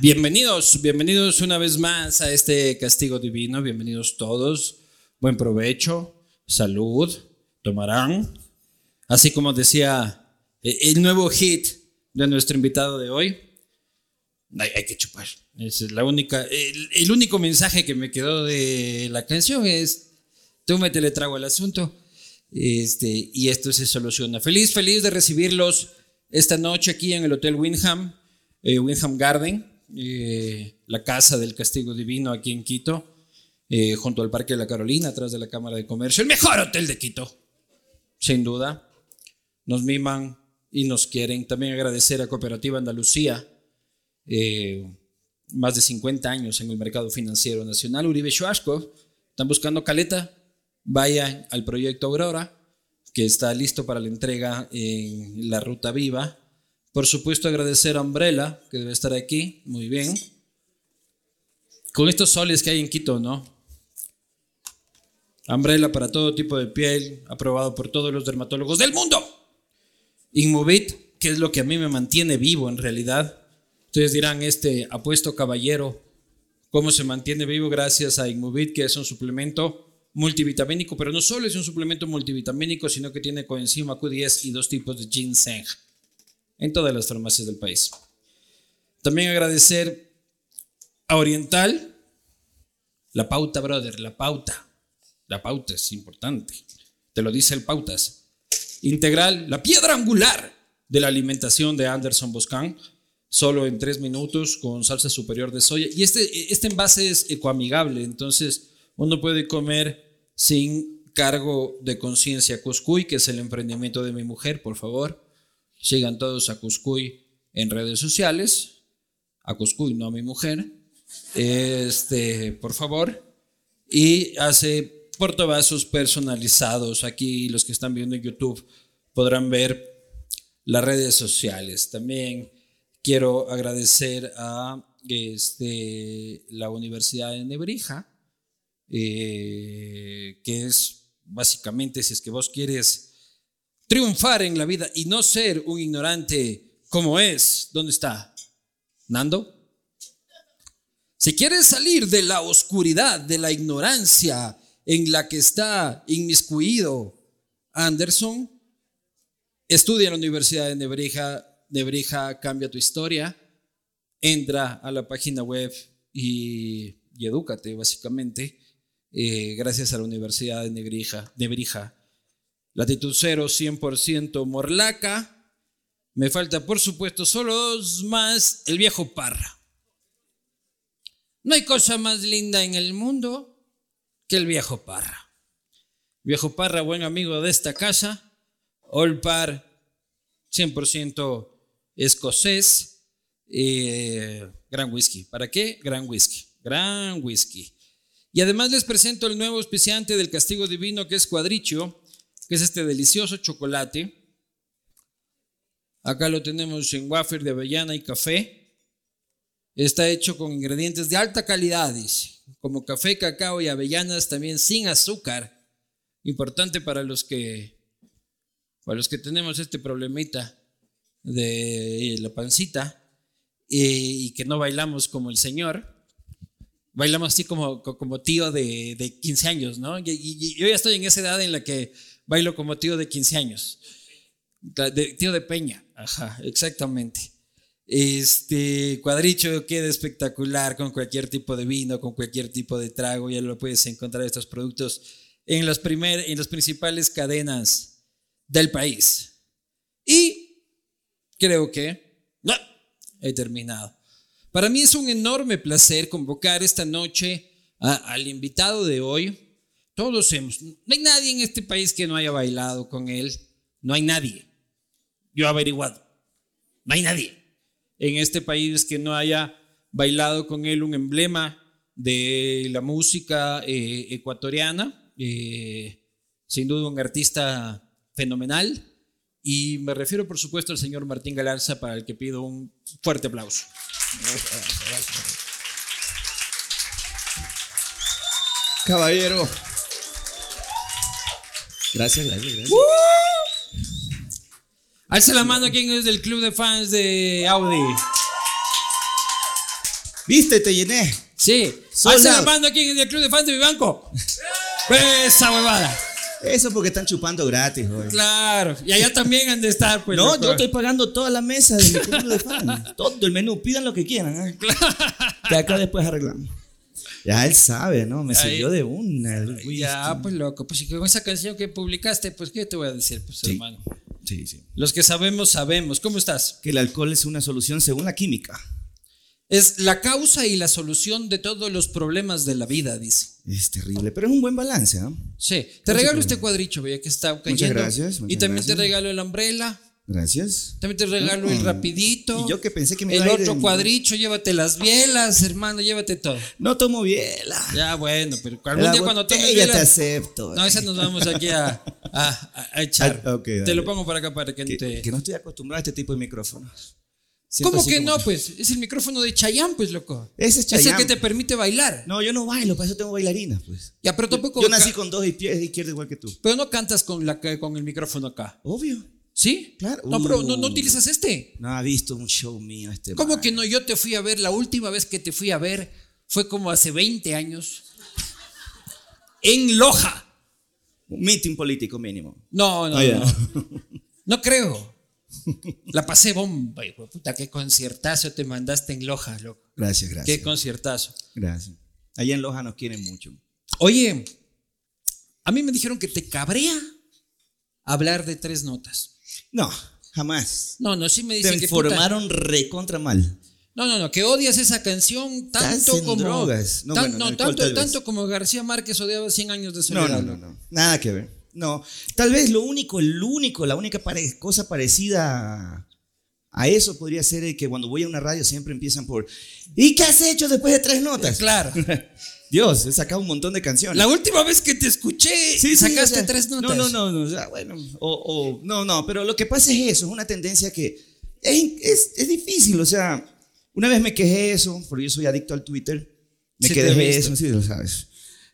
bienvenidos, bienvenidos una vez más a este castigo divino, bienvenidos todos, buen provecho, salud, tomarán, así como decía eh, el nuevo hit de nuestro invitado de hoy, hay, que chupar, es la única, el, único mensaje que me quedó de la canción es, tú me le trago al asunto, este, y esto se soluciona. Feliz, feliz de recibirlos esta noche aquí en el Hotel Windham, eh, Windham Garden, eh, la casa del castigo divino aquí en Quito, eh, junto al Parque de la Carolina, atrás de la Cámara de Comercio, el mejor hotel de Quito, sin duda. Nos miman y nos quieren. También agradecer a Cooperativa Andalucía, más de 50 años en el mercado financiero nacional. Uribe Shuashko, están buscando caleta, vayan al proyecto Aurora que está listo para la entrega en la ruta viva. Por supuesto, agradecer a Umbrella, que debe estar aquí, muy bien. Con estos soles que hay en Quito, ¿no? Umbrella para todo tipo de piel, aprobado por todos los dermatólogos del mundo. Inmovit, que es lo que a mí me mantiene vivo en realidad. Ustedes dirán, este apuesto caballero, ¿cómo se mantiene vivo gracias a Inmovit, que es un suplemento multivitamínico, pero no solo es un suplemento multivitamínico, sino que tiene coenzima Q10 y dos tipos de ginseng en todas las farmacias del país. También agradecer a Oriental, la pauta, brother, la pauta. La pauta es importante. Te lo dice el pautas. Integral, la piedra angular de la alimentación de Anderson Boscan, solo en tres minutos con salsa superior de soya. Y este, este envase es ecoamigable, entonces uno puede comer sin cargo de conciencia Cuscuy, que es el emprendimiento de mi mujer, por favor. Sigan todos a Cuscuy en redes sociales. A Cuscuy, no a mi mujer. Este, por favor. Y hace portavasos personalizados. Aquí los que están viendo en YouTube podrán ver las redes sociales. También quiero agradecer a este, la Universidad de Nebrija eh, que es básicamente si es que vos quieres triunfar en la vida y no ser un ignorante como es, ¿dónde está? Nando. Si quieres salir de la oscuridad, de la ignorancia en la que está inmiscuido Anderson, estudia en la Universidad de Nebrija, Nebrija cambia tu historia, entra a la página web y, edúcate básicamente. Eh, gracias a la Universidad de Nebrija, Nebrija. Latitud 0, 100% Morlaca. Me falta, por supuesto, solo dos más, el viejo Parra. No hay cosa más linda en el mundo que el viejo Parra. Viejo Parra, buen amigo de esta casa. Olpar, 100% escocés. Eh, gran whisky. ¿Para qué? Gran whisky. Gran whisky. Y además les presento el nuevo auspiciante del castigo divino que es Cuadricho, que es este delicioso chocolate. Acá lo tenemos en wafer de avellana y café. Está hecho con ingredientes de alta calidad, como café, cacao y avellanas, también sin azúcar. Importante para los que, para los que tenemos este problemita de la pancita y que no bailamos como el Señor bailamos así como, como tío de, de 15 años, ¿no? Y, yo ya estoy en esa edad en la que bailo como tío de 15 años. tío de Peña, ajá, exactamente. Este cuadricho queda espectacular con cualquier tipo de vino, con cualquier tipo de trago. Ya lo puedes encontrar estos productos en, los primer, en las principales cadenas del país. Y creo que no, he terminado. Para mí es un enorme placer convocar esta noche al invitado de hoy. Todos hemos, no hay nadie en este país que no haya bailado con él, no hay nadie. Yo he averiguado, no hay nadie en este país que no haya bailado con él un emblema de la música eh, ecuatoriana, eh, sin duda un artista fenomenal, y me refiero por supuesto al señor Martín Galarza, para el que pido un fuerte aplauso. Caballero. Gracias, gracias, gracias. Alza la mano a quien es del club de fans de Audi. ¿Viste? Te llené. Sí. Alza la mano a quien es del club de fans de Vivanco. Esa huevada. Eso porque están chupando gratis, hoy. Claro. Y allá también han de estar, pues. No, loco. yo estoy pagando toda la mesa de mi club de fans. Todo el menú, pidan lo que quieran. ¿eh? Que acá después arreglamos. Ya él sabe, ¿no? Me siguió de una. Ya, pues loco. Pues y con esa canción que publicaste, pues, ¿qué te voy a decir, pues, Sí. hermano? Sí, sí. Los que sabemos, sabemos. ¿Cómo estás? Que el alcohol es una solución según la química. Es la causa y la solución de todos los problemas de la vida, dice. Es terrible, pero es un buen balance, ¿no? Sí. Te regalo este cuadricho, veía que está cayendo. gracias, y muchas también te gracias. regalo el umbrella. Gracias. También te regalo el Mm. rapidito. Y yo que pensé que me El iba a ir en- cuadricho, llévate las bielas, hermano, llévate todo. No tomo biela. Ya, bueno, pero algún La día cuando tomes botella te bielas. acepto. No, esa nos vamos aquí a, a- a- a echar. Ah, ok, te lo pongo para acá para que, no te. que no estoy acostumbrado a este tipo de micrófonos. ¿Cómo que como- no? Pues es el micrófono de Chayanne, pues, loco. Ese es Es el que te permite bailar. No, yo no bailo, para eso tengo bailarinas, pues. Ya, pero tampoco. Yo nací con dos pies igual que tú. Pero no cantas con, la, con el micrófono acá. Obvio. ¿Sí? Claro. No, pero no, no Uh. utilizas este. No ha visto un show mío este. ¿Cómo man. que no? Yo te fui a ver, la última vez que te fui a ver fue como hace 20 años. En Loja. Un meeting político mínimo. No, no, Ah, no. No creo. La pasé bomba, hijo puta, qué conciertazo te mandaste en Loja, loco. Gracias, gracias. Qué conciertazo. Gracias. Allá en Loja nos quieren mucho. Oye, a mí me dijeron que te cabrea hablar de tres notas. No, jamás. No, no, sí me Te dicen que puta- informaron recontra mal. No, no, no, que odias esa canción tanto Estás en como drogas. No, tan- bueno, no, alcohol tanto, tanto como García Márquez odiaba 100 años de No, soledad. no, no, loco. no. Nada que ver. No. Tal vez lo único, el único, la única pare- cosa parecida a, a eso podría ser el que cuando voy a una radio siempre empiezan por ¿Y qué has hecho después de tres notas? Claro. Dios, he sacado un montón de canciones. La última vez que te escuché, Sí, sí, sacaste o sea, tres notas. No, no, no, no, o sea, bueno, o, o- no, no, pero lo que pasa es eso, es una tendencia que es, es- es difícil, o sea, una vez me quejé de eso, porque yo soy adicto al Twitter, me Sí, quedé de eso, sí, lo sabes.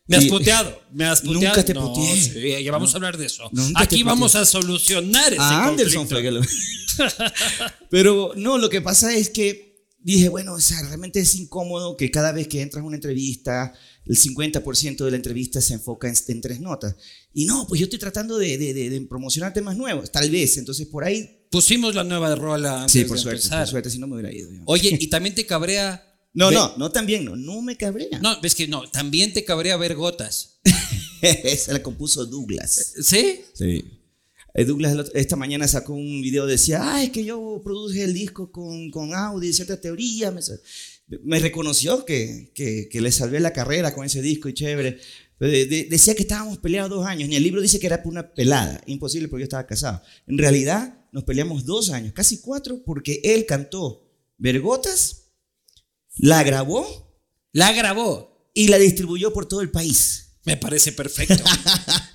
Me has puteado, me has Nunca puteado. te No, puteé. sí, ya vamos a hablar de eso. Nunca Aquí vamos a solucionar ese A Anderson que lo- Pero no, lo que pasa es que dije, bueno, o sea, realmente es incómodo que cada vez que entras a una entrevista, el 50% de la entrevista se enfoca en, en tres notas. Y no, pues yo estoy tratando de, de- de- de promocionar temas nuevos, tal vez. Entonces por ahí. Pusimos la nueva rola antes Sí, por de suerte, empezar. por suerte, si no me hubiera ido. yo. Oye, y también te cabrea. No, no, no también, no, no me cabrea. No, ves que no, también te cabrea ver gotas. Esa la compuso Douglas. ¿Sí? Sí. Eh, Douglas esta mañana sacó un video, decía, ah, es que yo produje el disco con, con Audi, cierta teoría. Me, me reconoció que, que, que le salvé la carrera con ese disco y chévere. Pero de- de- decía que estábamos peleados dos años. Ni el libro dice que era por una pelada. Imposible porque yo estaba casado. En realidad nos peleamos dos años, casi cuatro, porque él cantó Vergotas, la grabó La grabó. y la distribuyó por todo el país. Me parece perfecto.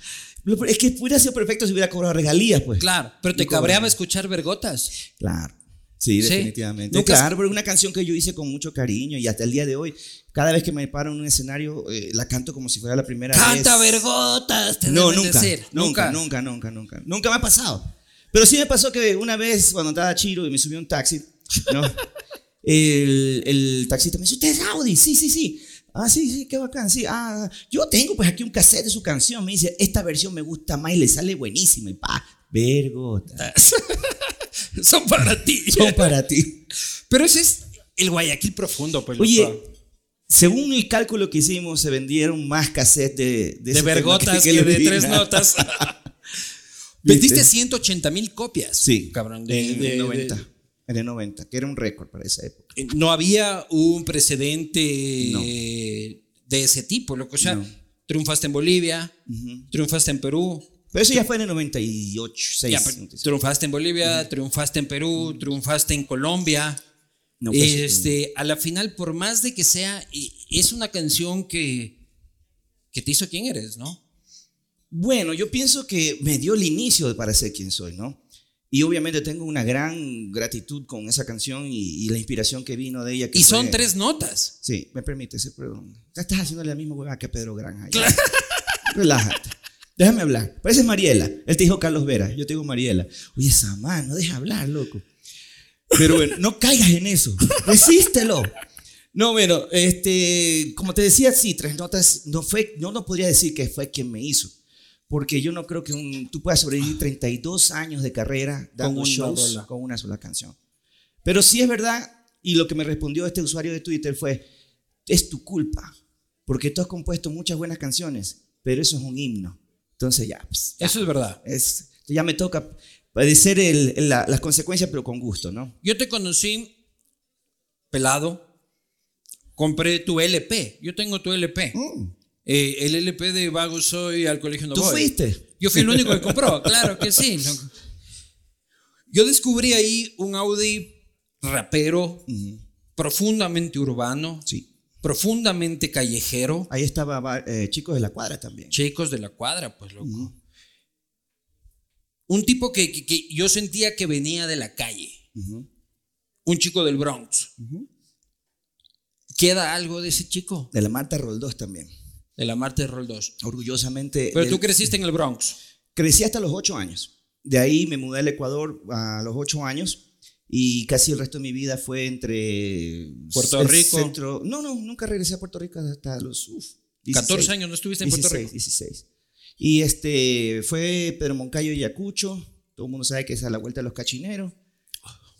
Es que hubiera sido perfecto si hubiera cobrado regalías, pues. claro, pero te cabreaba escuchar vergotas. Claro. Sí, Sí. definitivamente. Nunca- claro, pero es una canción que yo hice con mucho cariño y hasta el día de hoy, cada vez que me paro en un escenario, eh, la canto como si fuera la primera Canta vez. vergotas, te No, nunca, decir. nunca, nunca, nunca, nunca. Nunca me ha pasado. Pero sí me pasó que una vez cuando estaba chiro y me subí a un taxi, ¿no? el, el taxista me dice, ¿usted es Audi? Sí, sí, sí. Ah, sí, sí, qué bacán, sí. Ah, yo tengo pues aquí un cassette de su canción. Me dice, esta versión me gusta más y le sale buenísima. Y pa, vergota. Son para ti. Son para ti. Pero ese es el Guayaquil profundo, pues. Oye, loco. según el cálculo que hicimos, se vendieron más cassettes de, vergotas que, de tres notas. Vendiste 180 mil copias. Sí, cabrón. De, de- de- 90. En el 90, que era un récord para esa época. Eh, no había un precedente No. de ese tipo, loco. O sea, No. triunfaste en Bolivia, Ujú. triunfaste en Perú, Pero eso ya fue en el 98, 6. ya, triunfaste en Bolivia, triunfaste en Perú, triunfaste en Colombia. No, pues, este, a la final, por más de que sea, es una canción que, que te hizo quién eres, ¿no? Bueno, yo pienso que me dio el inicio para ser quien soy, ¿no? Y obviamente tengo una gran gratitud con esa canción y, y la inspiración que vino de ella. que Y son fue- tres notas. Sí, me permite perdón. Ya estás haciendo la misma hueá que a Pedro Granja. Relájate. Déjame hablar. Parece Mariela. Él te dijo Carlos Vera. Yo te digo Mariela. Oye, esa mano, deja hablar, loco. Pero bueno, no caigas en eso. Resístelo. No, bueno, este, como te decía, sí, tres notas, no fue, no, no podría decir que fue quien me hizo. Porque yo no creo que un, tú puedas sobrevivir 32 años de carrera dando Con shows con una sola canción. Pero sí es verdad, y lo que me respondió este usuario de Twitter fue, es tu culpa, porque tú has compuesto muchas buenas canciones, pero eso es un himno. Entonces ya, pues, ya, Eso es verdad. es- ya me toca padecer el- el- la- las consecuencias, pero con gusto, ¿no? Yo te conocí pelado. Compré tu LP. Yo tengo tu LP. Eh, el LP de Vago Soy al colegio no ¿Tú voy. fuiste? Yo fui el único que compró, claro que sí. Yo descubrí ahí un Audi rapero, profundamente urbano, Sí. profundamente callejero. Ahí estaba eh, Chicos de la Cuadra también. Chicos de la cuadra, pues loco. Un tipo que, que- que yo sentía que venía de la calle. Un chico del Bronx. ¿Queda algo de ese chico? De la Marta Roldós también. De la Marte Roll 2. Orgullosamente. Pero del- tú creciste en el Bronx. Crecí hasta los ocho años. De ahí me mudé al Ecuador a los ocho años y casi el resto de mi vida fue entre Puerto Rico. centro- no, no, nunca regresé a Puerto Rico hasta los uf, 14 años no estuviste en Puerto 16, Rico. 16. Y este fue Pedro Moncayo y Ayacucho. Todo el mundo sabe que es a la vuelta de los cachineros.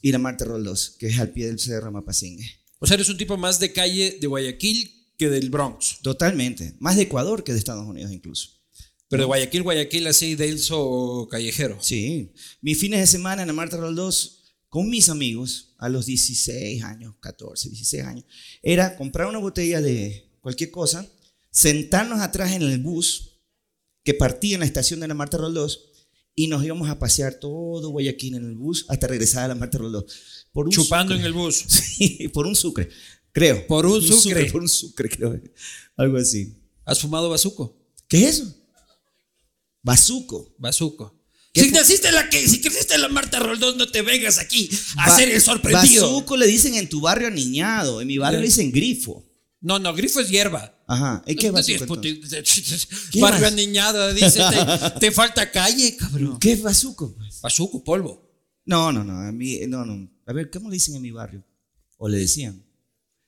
Y la Marta Roldós, que es al pie del cerro Mapasingue. O sea, eres un tipo más de calle de Guayaquil que del Bronx. Totalmente. Más de Ecuador que de Estados Unidos incluso. Pero de Guayaquil, Guayaquil, así denso callejero. Sí. Mis fines de semana en la Marta Roldós con mis amigos a los 16 años, 14, 16 años, era comprar una botella de cualquier cosa, sentarnos atrás en el bus que partía en la estación de la Marta Roldós y nos íbamos a pasear todo Guayaquil en el bus hasta regresar a la Marta Roldós. Por un Chupando en el bus. Sí, por un sucre, creo. Por un sucre. Por un sucre, creo. Algo así. ¿Has fumado bazuco? ¿Qué es eso? Bazuco. Bazuco. ¿Qué Si naciste la que, si creciste la Marta Roldós, no te vengas aquí a Ba- hacer el sorprendido. Bazuco le dicen en tu barrio aniñado, en mi barrio le dicen grifo. No, no, grifo es hierba. Ajá. ¿Y qué No bazuco Barrio vas? aniñado, dice, te, te falta calle, cabrón. ¿Qué es bazuco? pues? Bazuco, polvo. No, no, no, a mí, no, no. A ver, ¿cómo le dicen en mi barrio? ¿O le decían?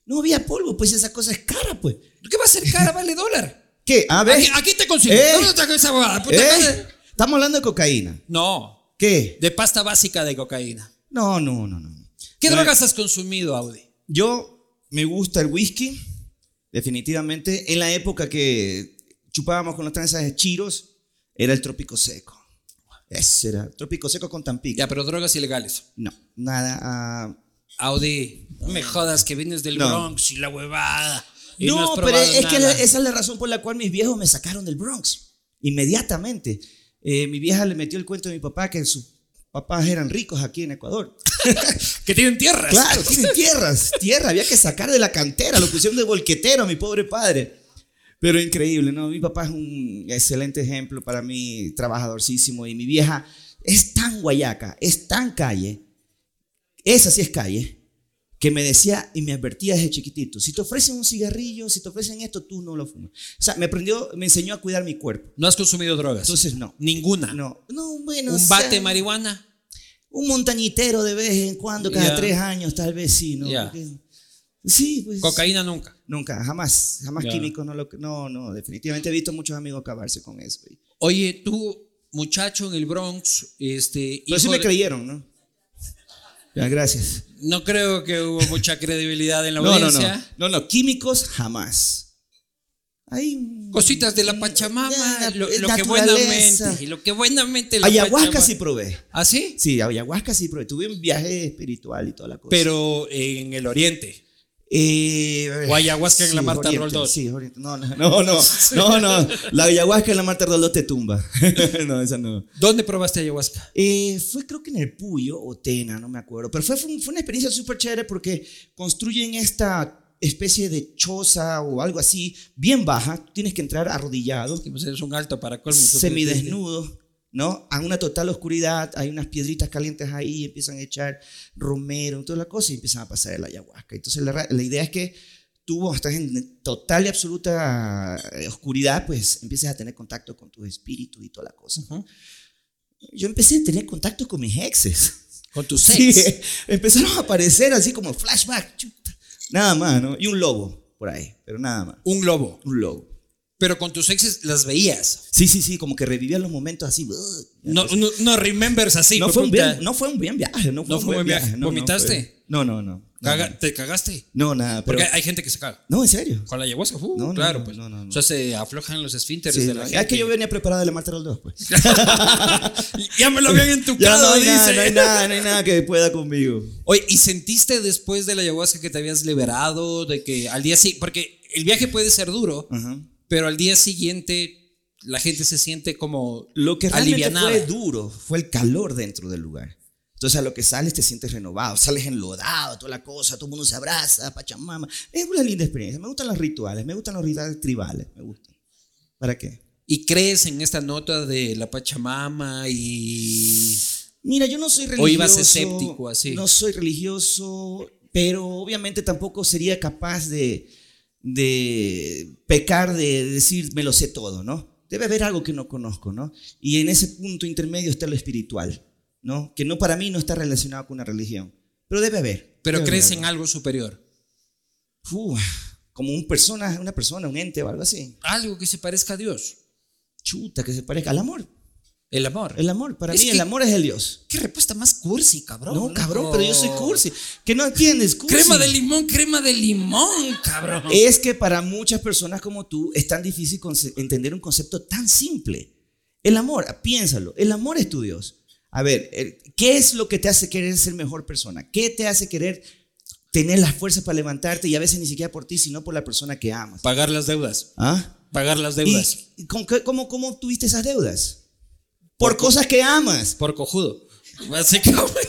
No había polvo, pues esa cosa es cara, pues. ¿Qué va a ser cara? Vale dólar. ¿Qué? A ver. Aquí, aquí te consigo. ¿Eh? ¿Dónde está esa huevada? Puta ¿Eh? madre. Estamos hablando de cocaína. No, ¿Qué? de pasta básica de cocaína. No, no, no, no. ¿Qué No, drogas has consumido, Audi? Yo me gusta el whisky, definitivamente. En la época que chupábamos con los tranzas de chiros, era el trópico seco. Ese era, trópico seco con Tampico. Ya, pero drogas ilegales. No, nada. ah, Audi, no me jodas que vienes del No. Bronx y la huevada. y no, has pero es que nada. esa es la razón por la cual mis viejos me sacaron del Bronx. Inmediatamente. Eh, mi vieja le metió el cuento a mi papá que sus papás eran ricos aquí en Ecuador. Que tienen tierras. Claro, tienen tierras, tierra, había que sacar de la cantera, lo pusieron de volquetero a mi pobre padre. Pero increíble, ¿no? Mi papá es un excelente ejemplo para mí, trabajadorcísimo, y mi vieja es tan guayaca, es tan calle, esa sí es calle, que me decía y me advertía desde chiquitito, si te ofrecen un cigarrillo, si te ofrecen esto, tú no lo fumas. O sea, me aprendió, me enseñó a cuidar mi cuerpo. No has consumido drogas. Entonces, no. Ninguna. No, no, bueno. o Un sea, bate de marihuana. un montañitero de vez en cuando, cada Ya. tres años, tal vez sí, ¿no? Ya. Porque- sí, pues. Cocaína nunca. Nunca, jamás, jamás Ya. químico, no, lo, no, no, definitivamente he visto muchos amigos acabarse con eso. Oye, tú, muchacho en el Bronx, este. Pero sí me creyeron, ¿no? Ya, gracias. No creo que hubo mucha credibilidad en la No, no, no, no, no, químicos jamás. Hay Cositas de la Pachamama, Ya, lo, lo que buenamente, lo que buenamente la Ayahuasca Pachamama- sí probé. ¿Ah, sí? Sí, ayahuasca sí probé. Tuve un viaje espiritual y toda la cosa. Pero en el oriente. Eh, O ayahuasca en la Marta Oriente, Roldós. Sí, Oriente. No, no, no, no, no, no. La ayahuasca en la Marta Roldós te tumba. no, esa no. ¿Dónde probaste ayahuasca? Eh, fue creo que en el Puyo o Tena, no me acuerdo. Pero fue, fue un- fue una experiencia súper chévere porque construyen esta especie de choza o algo así, bien baja. Tienes que entrar arrodillado, Que, pues, eres un alto para colmo. semidesnudo, ¿no? A una total oscuridad, hay unas piedritas calientes ahí, empiezan a echar romero, toda la cosa y empiezan a pasar el ayahuasca. Entonces la, la idea es que tú estás en total y absoluta eh, oscuridad, pues empiezas a tener contacto con tu espíritu y toda la cosa. Yo empecé a tener contacto con mis exes. Con tus Sí, ex. empezaron a aparecer así como flashback. chuta. Nada más, ¿no? Y un lobo por ahí, pero nada más. Un globo. Un lobo. Pero con tus exes las veías. Sí, sí, sí, como que revivían los momentos así. uh, No, no, no remembers así. no, fue un bien, no fue un bien viaje, no fue, No un, buen viaje. viaje. no, no ¿Vomitaste? No, no, no. Caga-. ¿Te cagaste? No, nada, pero. Porque hay gente que se caga. No, en serio. Con la ayahuasca, uh, No, claro, pues. no, no, no. O sea, se aflojan los esfínteres Sí, de la es gente. que yo venía preparado de la Marta 2, pues. ya me lo habían entucado, no dice. nada, no hay nada, no hay nada que pueda conmigo. Oye, ¿y sentiste después de la ayahuasca que te habías liberado? De que al día siguiente. Porque el viaje puede ser duro, Ajá. Pero al día siguiente la gente se siente como Lo que realmente alivianada. fue duro fue el calor dentro del lugar. Entonces a lo que sales te sientes renovado, sales enlodado, toda la cosa, todo el mundo se abraza, pachamama. Es una linda experiencia. Me gustan los rituales, me gustan los rituales tribales, me gustan. ¿Para qué? ¿Y crees en esta nota de la Pachamama y Mira, yo no soy religioso. O ibas escéptico, así. No soy religioso, pero obviamente tampoco sería capaz de, de pecar de decir me lo sé todo, ¿no? Debe haber algo que no conozco, ¿no? Y en ese punto intermedio está lo espiritual, ¿no? Que no para mí no está relacionado con una religión, pero debe haber. pero debe crees haber en algo superior? Uf, como un persona, una persona, un ente o algo así. Algo que se parezca a Dios. Chuta, que se parezca al amor. El amor. El amor, para Es mí que- el amor es el Dios. Qué respuesta más cursi, cabrón. No, cabrón, pero yo soy cursi. Que no entiendes, cursi. Crema de limón, crema de limón, cabrón. Es que para muchas personas como tú es tan difícil entender un concepto tan simple. El amor, piénsalo, el amor es tu Dios. A ver, ¿qué es lo que te hace querer ser mejor persona? ¿Qué te hace querer tener las fuerzas para levantarte y a veces ni siquiera por ti, sino por la persona que amas? Pagar las deudas. ¿Ah? Pagar las deudas. ¿Y, qué- cómo, cómo tuviste esas deudas? Por cosas que amas. Por cojudo. Básicamente.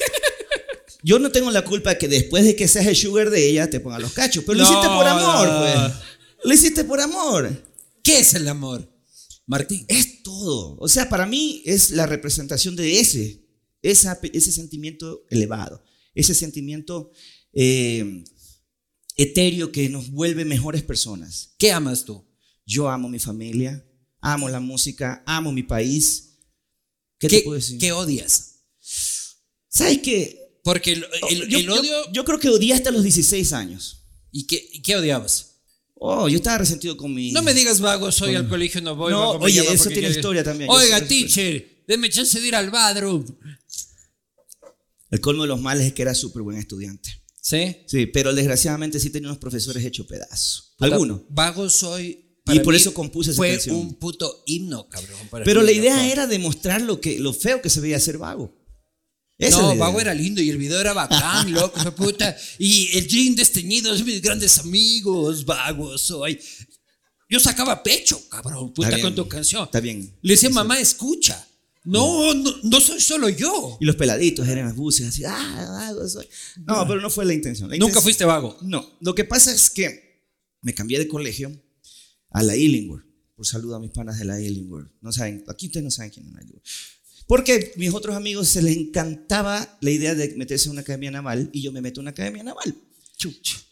Yo no tengo la culpa de que después de que seas el sugar de ella te ponga los cachos, pero lo hiciste por amor, no. pues. Lo hiciste por amor. ¿Qué es el amor? Martín. Es todo. O sea, para mí es la representación de ese, esa- ese sentimiento elevado, ese sentimiento eh, etéreo que nos vuelve mejores personas. ¿Qué amas tú? Yo amo mi familia, amo la música, amo mi país. ¿Qué, ¿Qué, te puedo decir? qué odias? ¿Sabes qué? Porque el, el- yo, el yo- odio. Yo, creo que odié hasta los 16 años. ¿Y qué, y qué odiabas? Oh, yo estaba resentido con mi... No me digas vago, soy al colegio, no voy. No, oye, eso tiene historia también. Oiga, teacher, deme chance de ir al bathroom. El colmo de los males es que era súper buen estudiante. ¿Sí? Sí, pero desgraciadamente sí tenía unos profesores hechos pedazos. Algunos. Vago soy. Y por eso compuse esa Fue canción. un puto himno, cabrón. Pero la idea loco. era demostrar lo, que, lo feo que se veía ser vago. Esa No. Vago era lindo y el video era bacán, loco, puta. Y el jean desteñido es mis grandes amigos, Vago soy. Yo sacaba pecho, cabrón, puta, bien, con tu canción. Está bien. Le decía, mamá, escucha. No, no, no soy solo yo. Y los peladitos eran las buses así, ah, vago soy. No, pero no fue la intención. La Nunca intención- fuiste vago. No, lo que pasa es que me cambié de colegio a la Illingworth. Por saludo a mis panas de la Illingworth. No saben, aquí ustedes no saben quién es la Illingworth. Porque mis otros amigos se les encantaba la idea de meterse en una academia naval y yo me meto en una academia naval.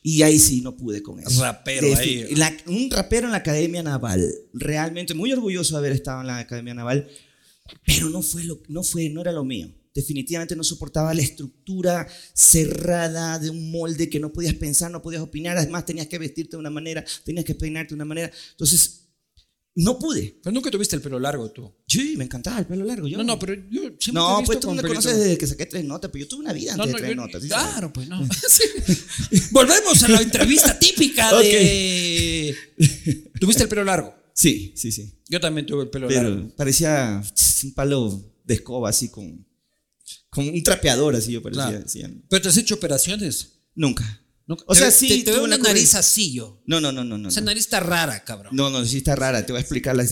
Y ahí sí no pude con eso. Rapero ahí. la- un rapero en la academia naval. Realmente muy orgulloso de haber estado en la academia naval, pero no fue lo, no fue, no era lo mío. Definitivamente no soportaba la estructura cerrada de un molde que no podías pensar, no podías opinar. Además tenías que vestirte de una manera, tenías que peinarte de una manera. Entonces no pude. Pero nunca tuviste el pelo largo tú. Sí, me encantaba el pelo largo. Yo, No, no, pero yo siempre te he No, visto pues tú me pelito- conoces desde que saqué tres notas, pero yo tuve una vida No, antes no, de tres yo- notas. claro, pues no. Volvemos a la entrevista típica de. ¿Tuviste el pelo largo? Sí, sí, sí. Yo también tuve el pelo largo. Pero parecía un palo de escoba así con, con un trapeador así yo parecía. Claro. Pero te has hecho operaciones. Nunca. Nunca- O sea, sí, Te, te veo una una nariz así yo. No, no, no, no, no. Esa no. nariz está rara, cabrón. No, no, sí está rara. Te voy a explicar la. la-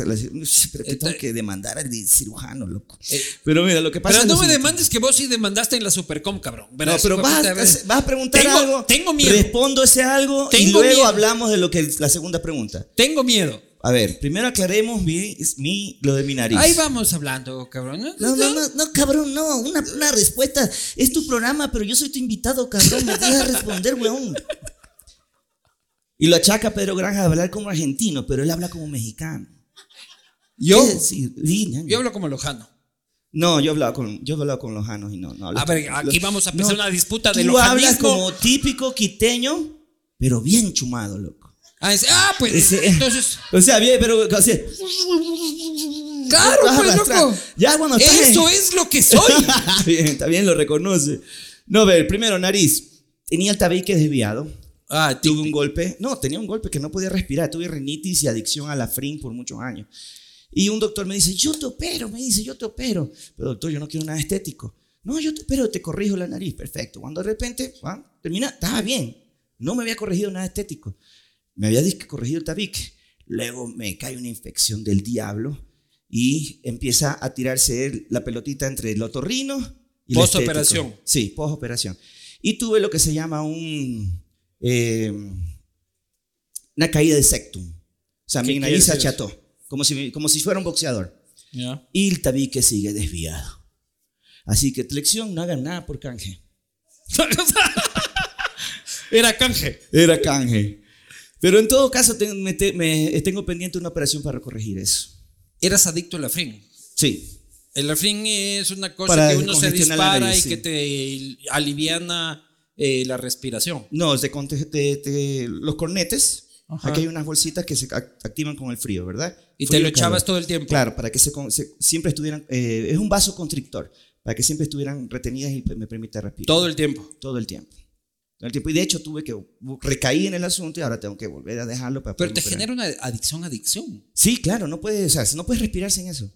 pero que tengo te- que demandar al cirujano, loco. Eh, pero mira, lo que pasa Pero no me siguiente. demandes que vos sí demandaste en la Supercom, cabrón. No, Verás, pero vas, a, vas a preguntar Tengo- algo. tengo miedo. Respondo ese algo y Tengo luego miedo. hablamos de lo que es la segunda pregunta. Tengo miedo. A ver, primero aclaremos mi, mi, lo de mi nariz. Ahí vamos hablando, cabrón. No, no, no, no, cabrón, no. Una, una respuesta. Es tu programa, pero yo soy tu invitado, cabrón. Me dejas responder, weón. Y lo achaca Pedro Granja de hablar como argentino, pero él habla como mexicano. Yo. Lina, yo hablo como lojano. No, yo hablaba con, yo hablaba con lojanos y no. no hablo A ver, aquí vamos a empezar No, una disputa de Tú hablas lojanismo. como típico quiteño, pero bien chumado, loco. Ah, es- ah, pues entonces, O sea, bien, pero sea, claro, pues loco. Ya cuando estás en- Eso es lo que soy. Está bien, está bien, lo reconoce. No, a ver, primero, nariz. Tenía el tabique desviado. Ah, Tuve un golpe. No, tenía un golpe que no podía respirar. Tuve rinitis y adicción a la frin por muchos años. Y un doctor me dice, yo te opero, me dice, yo te opero. Pero doctor, yo no quiero nada estético. No, yo te opero, te corrijo la nariz. Perfecto. Cuando de repente, ah, termina, estaba bien. No me había corregido nada estético. Me había disque corregido el tabique. Luego me cae una infección del diablo y empieza a tirarse la pelotita entre el otorrino y el Postoperación. estético. Sí, postoperación. Y tuve lo que se llama un, eh, una caída de septum. O sea, ¿Qué mi nariz se acható, como si, como si fuera un boxeador. Y el tabique sigue desviado. Así que, lección, no hagan nada por canje. Era canje. Era canje. Pero en todo caso, me, te- me- tengo pendiente una operación para corregir eso. Eras adicto al afrin. Sí. El afrin es una cosa Para que uno se dispara nariz, y sí. que te aliviana eh, la respiración. No, te te- te- los cornetes. Ajá. Aquí hay unas bolsitas que se ac- activan con el frío, ¿verdad? Y te Frío lo calor. echabas todo el tiempo. Claro, para que se, se- siempre estuvieran. eh, es un vaso constrictor, para que siempre estuvieran retenidas y me permita respirar. Todo el tiempo. Todo el tiempo. El tiempo. Y de hecho tuve que. Recaí en el asunto y ahora tengo que volver a dejarlo para Pero te operar. genera una adicción, adicción. Sí, claro, no puedes, o sea, no puedes respirar sin eso.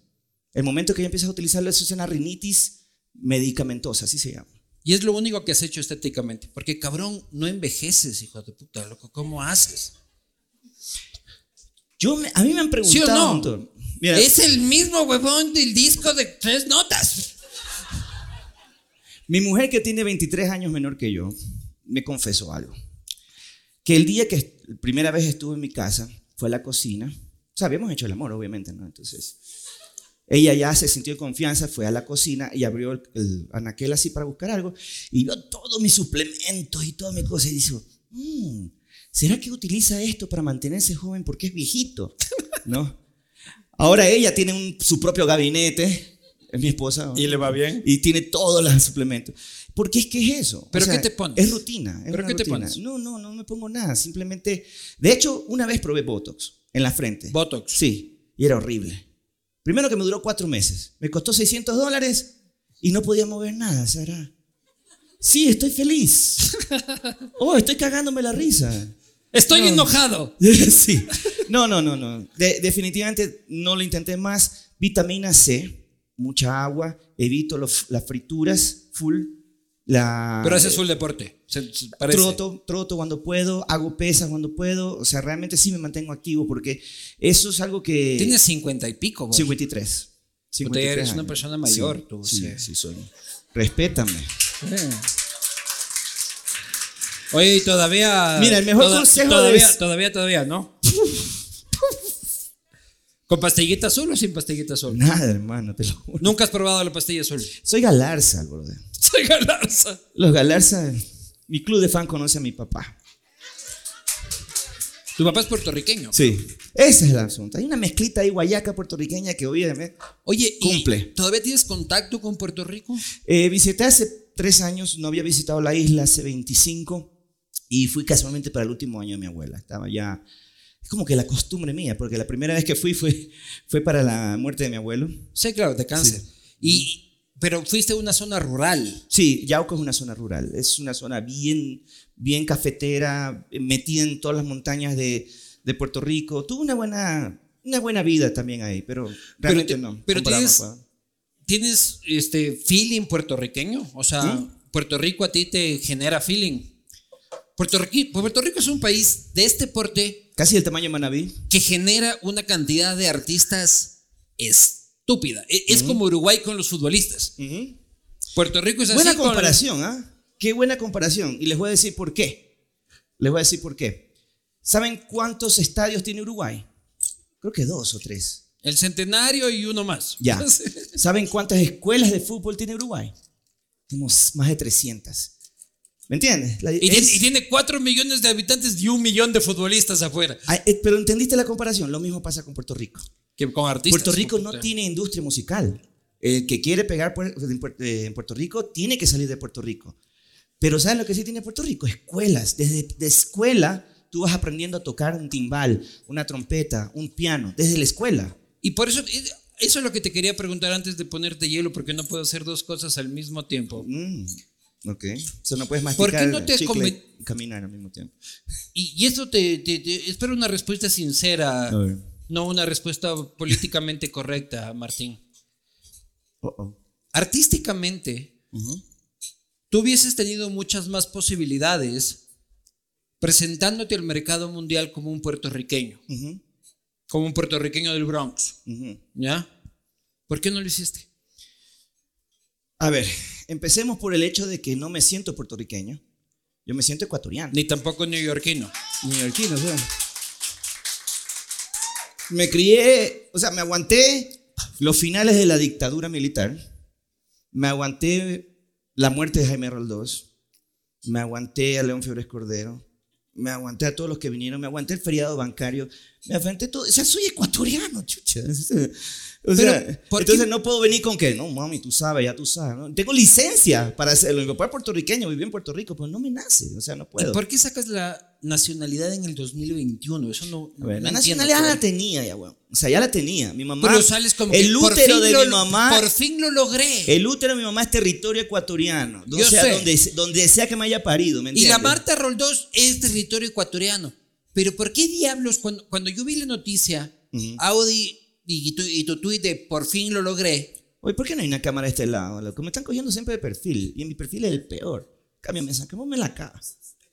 El momento que ya empiezas a utilizarlo, eso es una rinitis medicamentosa, así se llama. Y es lo único que has hecho estéticamente. Porque cabrón, no envejeces, hijo de puta, loco. ¿Cómo haces? Yo me- a mí me han preguntado. ¿Sí o no? doctor. Mira, Es el mismo huevón del disco de tres notas. mi mujer que tiene 23 años menor que yo, me confesó algo. Que el día que primera vez estuve en mi casa, fue a la cocina. O sea, habíamos hecho el amor, obviamente, ¿no? Entonces, ella ya se sintió en confianza, fue a la cocina y abrió el, el anaquel así para buscar algo y vio todos mis suplementos y todas mis cosas y dijo, "Mm, ¿será que utiliza esto para mantenerse joven porque es viejito? ¿No? Ahora ella tiene un- su propio gabinete, es mi esposa. ¿no? ¿Y le va bien? Y tiene todos los suplementos. ¿Por qué es que es eso? ¿Pero qué te pones? Es rutina. es ¿Pero qué te pones? No, no, no me pongo nada. Simplemente. De hecho, una vez probé Botox en la frente. Botox. Sí, y era horrible. Primero que me duró cuatro meses. Me costó 600 dólares y no podía mover nada, Sara. Sí, estoy feliz. Oh, estoy cagándome la risa. Estoy No. enojado. sí. No, no, no, no. De- definitivamente no lo intenté más. Vitamina C, mucha agua, evito las frituras full. La, Pero haces deporte. Se- se parece. Troto, troto cuando puedo, hago pesas cuando puedo. O sea, realmente sí me mantengo activo porque eso es algo que. Tienes cincuenta y pico, güey. 53. Puta, ya eres 53 una persona mayor, Sí, tú, Sí, sí. sí, soy. Respétame. Eh. Oye, y todavía. Mira, el mejor consejo todavía, es- Todavía, todavía, ¿no? ¿Con pastillita azul o sin pastillita azul? Nada, hermano, te lo juro. Nunca has probado la pastilla azul. Soy Galarza, brother. Soy Galarza. Los Galarza, mi club de fan conoce a mi papá. Tu papá es puertorriqueño. Sí, ese es el asunto. Hay una mezclita ahí guayaca puertorriqueña que obviamente Oye, ¿y Cumple. ¿todavía tienes contacto con Puerto Rico? Eh, visité hace tres años, no había visitado la isla hace 25 y fui casualmente para el último año de mi abuela. Estaba ya, es como que la costumbre mía, porque la primera vez que fui fue, fue para la muerte de mi abuelo. Sí, claro, de cáncer. Y, pero fuiste a una zona rural. Sí, Yauco es una zona rural, es una zona bien, bien cafetera, metida en todas las montañas de, de Puerto Rico. Tuve una buena, una buena vida también ahí, pero realmente te- no. pero tienes- ¿Tienes este feeling puertorriqueño? O sea. Puerto Rico a ti te genera feeling. Puerto Rico, Puerto Rico es un país de este porte Casi el tamaño de Manaví. que genera una cantidad de artistas estúpida. E- Es como Uruguay con los futbolistas. Puerto Rico es así Buena comparación, ¿ah? Qué buena comparación. Y les voy a decir por qué. Les voy a decir por qué. ¿Saben cuántos estadios tiene Uruguay? Creo que dos o tres. el centenario y uno más. Ya. ¿Saben cuántas escuelas de fútbol tiene Uruguay? Tenemos más de 300. ¿Me entiendes? La- Y, tiene, es- y tiene 4 millones de habitantes y un millón de futbolistas afuera. Ah, eh, pero entendiste la comparación, lo mismo pasa con Puerto Rico. Que con artistas. Puerto Rico no tiene industria musical. El que quiere pegar en eh, en Puerto Rico tiene que salir de Puerto Rico. Pero ¿sabes lo que sí tiene Puerto Rico? Escuelas. Desde de escuela tú vas aprendiendo a tocar un timbal, una trompeta, un piano, desde la escuela. Y por eso, eh, eso es lo que te quería preguntar antes de ponerte hielo, porque no puedo hacer dos cosas al mismo tiempo. Mm, ok. O sea, no puedes ¿Por masticar qué no te chicle y caminar al mismo tiempo. Y, y eso te, te- te- espero una respuesta sincera, A ver. no una respuesta políticamente correcta, Martín. Oh. Artísticamente, Ujú. tú hubieses tenido muchas más posibilidades presentándote al mercado mundial como un puertorriqueño, Ujú. como un puertorriqueño del Bronx, Ujú. ¿ya? ¿Por qué no lo hiciste? A ver, empecemos por el hecho de que no me siento puertorriqueño. Yo me siento ecuatoriano. Ni tampoco neoyorquino. neoyorquino, o sea. Me crié, o sea, me aguanté los finales de la dictadura militar, me aguanté la muerte de Jaime Roldós, me aguanté a León Febres Cordero, me aguanté a todos los que vinieron, me aguanté el feriado bancario, me aguanté todo, o sea, soy ecuatoriano, chucha. O sea, Pero, ¿por entonces qué? no puedo venir con que, no, mami, tú sabes, ya tú sabes. ¿no? Tengo licencia para hacerlo. Mi papá es puertorriqueño, viví en Puerto Rico, pero no me nace, o sea, no puedo. ¿Por qué sacas la nacionalidad en el 2021? Eso no. A ver, no la nacionalidad cabrón. la tenía ya, weón. O sea, ya la tenía. Mi mamá. Pero sales como el que útero de lo- mi mamá. Por fin lo logré. El útero de mi mamá es territorio ecuatoriano. O Yo sea, sé. donde, donde sea que me haya parido, ¿me y la? Marta Roldós es territorio ecuatoriano. Pero ¿por qué diablos cuando, cuando yo vi la noticia, Ujú. Audi y tu, y tu tweet de por fin lo logré? Oye, ¿por qué no hay una cámara de este lado? loco? Me están cogiendo siempre de perfil. Y en mi perfil es el peor. Cámbiame, saquémosme la cara.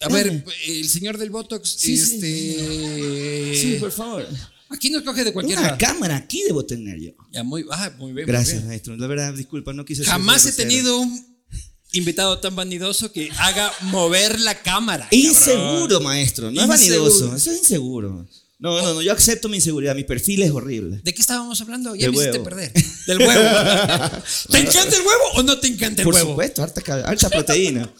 A Dame. ver, el señor del Botox, Sí, este. Sí, por favor. Aquí nos coge de cualquier Una lado. cámara aquí debo tener yo. Ya, muy, ah, muy bien. muy Gracias, bien. maestro. La verdad, disculpa, no quise Jamás he tenido un invitado tan vanidoso que haga mover la cámara. cabrón. Inseguro, maestro. No es vanidoso. Eso es inseguro. No, no, no. Yo acepto mi inseguridad. Mi perfil es horrible. ¿De qué estábamos hablando? Ya Del me hiciste huevo. perder. Del huevo. ¿Te encanta el huevo o no te encanta el Por huevo? supuesto, harta, harta proteína.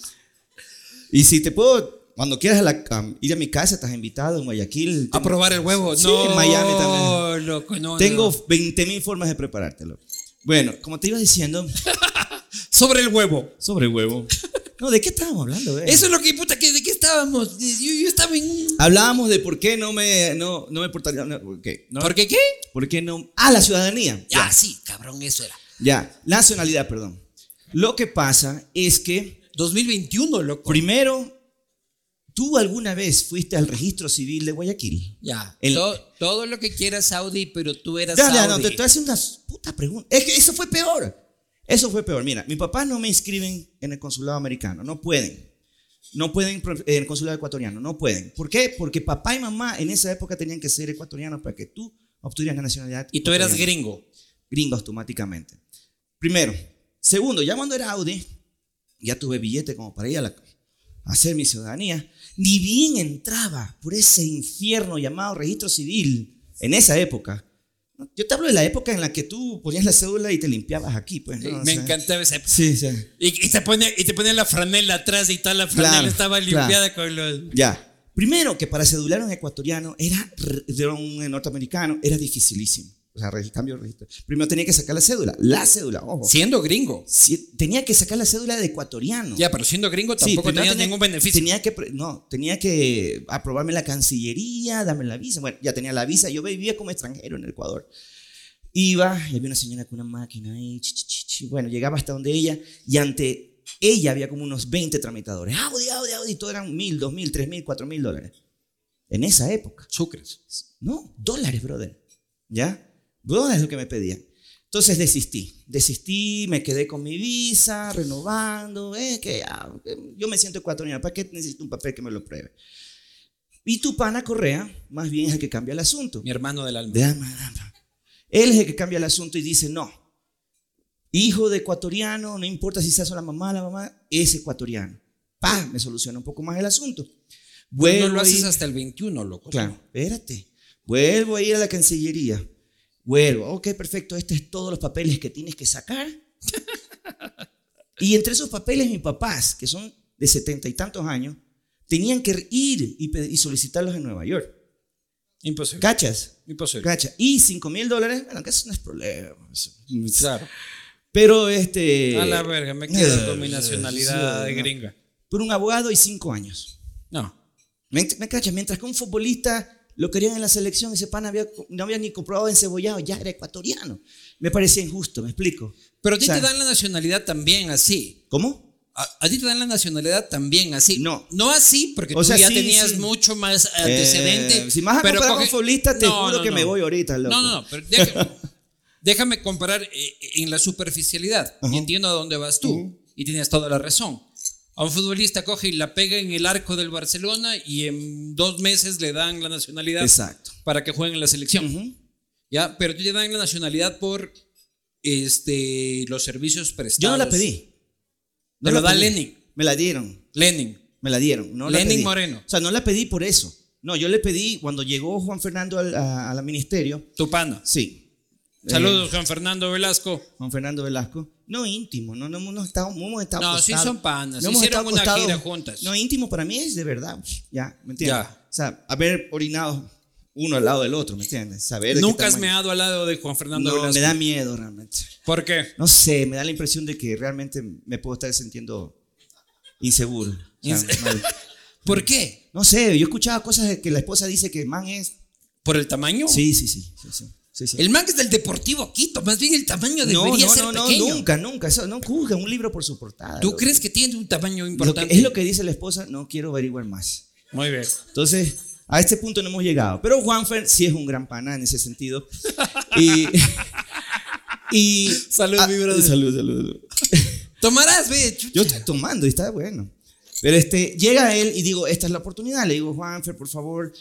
Y si te puedo, cuando quieras a la- ir a mi casa, estás invitado en Guayaquil. A probar el huevo. Sí, no, en Miami también. loco, no, Tengo no. 20 mil formas de preparártelo. Bueno, como te iba diciendo, Sobre el huevo. sobre huevo. No, ¿de qué estábamos hablando? eh? Eso es lo que, puta, ¿de qué estábamos? Yo, yo estaba en. Hablábamos de por qué no me, no, no me portaría. no. ¿No? ¿Por qué qué? ¿Por qué no? Ah, la ciudadanía. Ah, sí, cabrón, eso era. Ya, nacionalidad, perdón. Lo que pasa es que, 2021, loco. primero, ¿tú alguna vez fuiste al registro civil de Guayaquil? Ya. El- todo lo que quieras, Saudi, pero tú eras Ya, no, te estoy haciendo una puta pregunta. Es que eso fue peor. Eso fue peor. Mira, mi papá no me inscriben en el consulado americano. No pueden. No pueden en el consulado ecuatoriano. No pueden. ¿Por qué? Porque papá y mamá en esa época tenían que ser ecuatorianos para que tú obtuvieras la nacionalidad. Y tú eras gringo. Gringo automáticamente. Primero. Segundo, ya cuando era Audi, ya tuve billete como para ir a, la- a hacer mi ciudadanía. Ni bien entraba por ese infierno llamado registro civil en esa época. Yo te hablo de la época en la que tú ponías la cédula y te limpiabas aquí, pues. ¿no? Me sea, encantaba esa época. Sí, sí. Y, y te ponía, y te ponía la franela atrás y toda la franela Claro, estaba claro. limpiada con los... Ya. Primero, que para cedular a un ecuatoriano era, de un norteamericano, era dificilísimo. O sea, cambio de registro. Primero tenía que sacar la cédula. La cédula, ojo. Siendo gringo. Sí, tenía que sacar la cédula de ecuatoriano. Ya, pero siendo gringo Sí, tampoco primero tenías tenía- ningún beneficio. Tenía que, no, tenía que aprobarme la Cancillería, darme la visa. Bueno, ya tenía la visa, yo vivía como extranjero en el Ecuador. Iba y había una señora con una máquina ahí, bueno, llegaba hasta donde ella y ante ella había como unos 20 tramitadores. Audi, Audi, Audi, todo eran mil, dos mil, tres mil, cuatro mil dólares. En esa época. Sucres. No, dólares, brother. ¿Ya? Dólares es lo que me pedían. Entonces desistí. Desistí, me quedé con mi visa, renovando. Eh, que ya, yo me siento ecuatoriano. ¿Para qué necesito un papel que me lo pruebe? Y tu pana Correa, más bien es el que cambia el asunto. Mi hermano del alma. De alma, de alma. Él es el que cambia el asunto y dice, no, hijo de ecuatoriano, no importa si sea la mamá, la mamá, es ecuatoriano. Pa, me soluciona un poco más el asunto. no Vuelvo lo a haces ir- hasta el 21, loco. Claro, espérate. Vuelvo a ir a la Cancillería. Vuelvo. Ok, perfecto. Este es todos los papeles que tienes que sacar. y entre esos papeles, mis papás, que son de setenta y tantos años tenían que ir y, y solicitarlos en Nueva York. Imposible. ¿Cachas? Imposible. ¿Cacha? Y 5 mil dólares, bueno, que eso no es problema. Claro. Pero este... A la verga, me quedo eh, con mi nacionalidad de gringa. Por un abogado y 5 años. No. ¿Me, me cachas? Mientras que un futbolista lo querían en la selección, ese pan había, no había ni comprobado encebollado, ya era ecuatoriano. Me parecía injusto, ¿me explico? Pero a ti O sea, te dan la nacionalidad también así. ¿Cómo? A, a ti te dan la nacionalidad también así. No. No así, porque O tú sea, ya sí, tenías sí. mucho más antecedente. Eh, si vas a pero comparar con futbolista, te No, juro no, que no. me voy ahorita, loco. No, no, no. Pero déjame, déjame comparar eh, en la superficialidad. Y entiendo a dónde vas tú. Y tienes toda la razón. A un futbolista coge y la pega en el arco del Barcelona y en dos meses le dan la nacionalidad Exacto. para que juegue en la selección. Ujú. ¿Ya? Pero te dan la nacionalidad por este, los servicios prestados. Yo no la pedí. Lo la da pedí. Lenin. Me la dieron. Lenin. Me la dieron. No la Lenin pedí. Moreno. O sea, no la pedí por eso. No, yo le pedí cuando llegó Juan Fernando al, a- al ministerio. Tu pana. Sí. Saludos, Juan Fernando Velasco. Juan Fernando Velasco. No íntimo, no, no, no hemos estado, no hemos estado No, sí son panas, No hicieron una gira juntas. No, íntimo para mí es de verdad. Ya, ¿me entiendes? Ya. O sea, haber orinado uno al lado del otro, ¿me entiendes? Saber Nunca has meado al lado de Juan Fernando No, Velasco. me da miedo realmente. ¿Por qué? No sé, me da la impresión de que realmente me puedo estar sintiendo inseguro. O sea. ¿Por qué? No sé, yo escuchaba cosas de que la esposa dice que man es. ¿Por el tamaño? Sí, sí, sí. sí, sí, sí, sí. El man es del Deportivo Quito, más bien el tamaño no, debería no, ser no, no, pequeño. nunca, nunca. Eso no juzga un libro por su portada. ¿Tú crees que tiene un tamaño Lo que- importante? es lo que dice la esposa, no quiero averiguar más. Muy bien. Entonces, a este punto no hemos llegado. Pero Juanfer sí es un gran pana en ese sentido. Y. y Salud, Ah, mi brother. Salud, salud. salud. Tomarás, ve, chucha. Yo estoy tomando y está bueno. Pero este, llega él y digo, esta es la oportunidad. Le digo, Juanfer, por favor,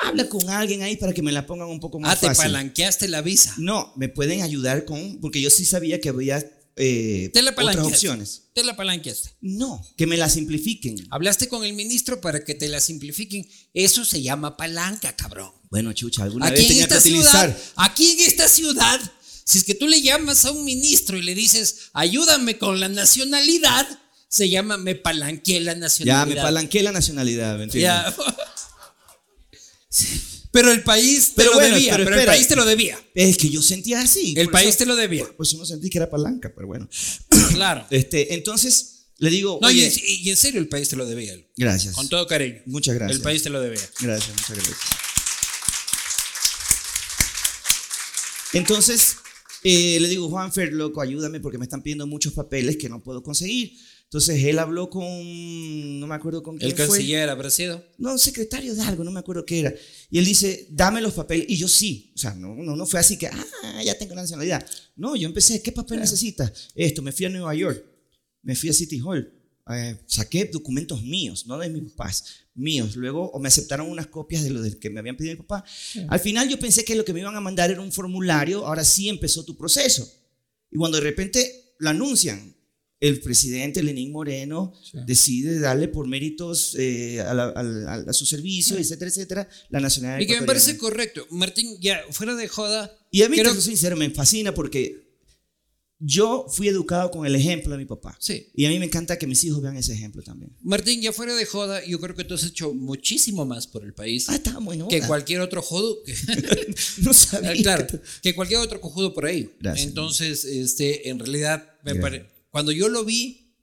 habla con alguien ahí para que me la pongan un poco más Ah, te fácil. palanqueaste la visa. No, me pueden ayudar con, porque yo sí sabía que había eh, Te la otras palanqueaste. opciones. Te la palanqueaste. No, que me la simplifiquen. Hablaste con el ministro para que te la simplifiquen. Eso se llama palanca, cabrón. Bueno, chucha, alguna Aquí vez en tenía que utilizar. ciudad, aquí en esta ciudad, si es que tú le llamas a un ministro y le dices, ayúdame con la nacionalidad, se llama me palanqueé la Ya, nacionalidad. me palanqué la nacionalidad, ¿me entiendes? Ya. Pero el país te Pero lo bueno, debía, pero pero, el país te lo debía. Es que yo sentía así. El país eso- te lo debía. Por eso no sentí que era palanca, pero bueno. Claro. Este, entonces, le digo, No, y, oye, en, y en serio el país te lo debía. gracias. Con todo cariño. Muchas gracias. El país te lo debía. Gracias, muchas gracias. Entonces, eh, le digo, Juanfer, loco, ayúdame porque me están pidiendo muchos papeles que no puedo conseguir. Entonces, él habló con, no me acuerdo con quién El canciller sido. No, secretario de algo, no me acuerdo qué era. Y él dice, dame los papeles. Y yo sí. O sea, no, no, no fue así que, ah, ya tengo la nacionalidad. No, yo empecé, ¿qué papel necesitas? Esto, me fui a Nueva York, me fui a City Hall, eh, saqué documentos míos, no de mis papás, míos. Luego o me aceptaron unas copias de lo del que me habían pedido mi papá. Al final yo pensé que lo que me iban a mandar era un formulario, ahora sí empezó tu proceso. Y cuando de repente lo anuncian, el presidente Lenín Moreno decide darle por méritos eh, a, la- al- a su servicio, etcétera, etcétera, la nacionalidad Y que me parece correcto. Martín, ya, fuera de joda. Y a mí, creo- te sincero, me fascina porque yo fui educado con el ejemplo de mi papá. Sí. Y a mí me encanta que mis hijos vean ese ejemplo también. Martín, ya fuera de joda, yo creo que tú has hecho muchísimo más por el país Ah, estaba muy que cualquier otro jodo. que- No sabía. claro, que- cualquier otro cojudo por ahí. Gracias. Entonces, este, en realidad, me Gracias. Cuando yo lo vi,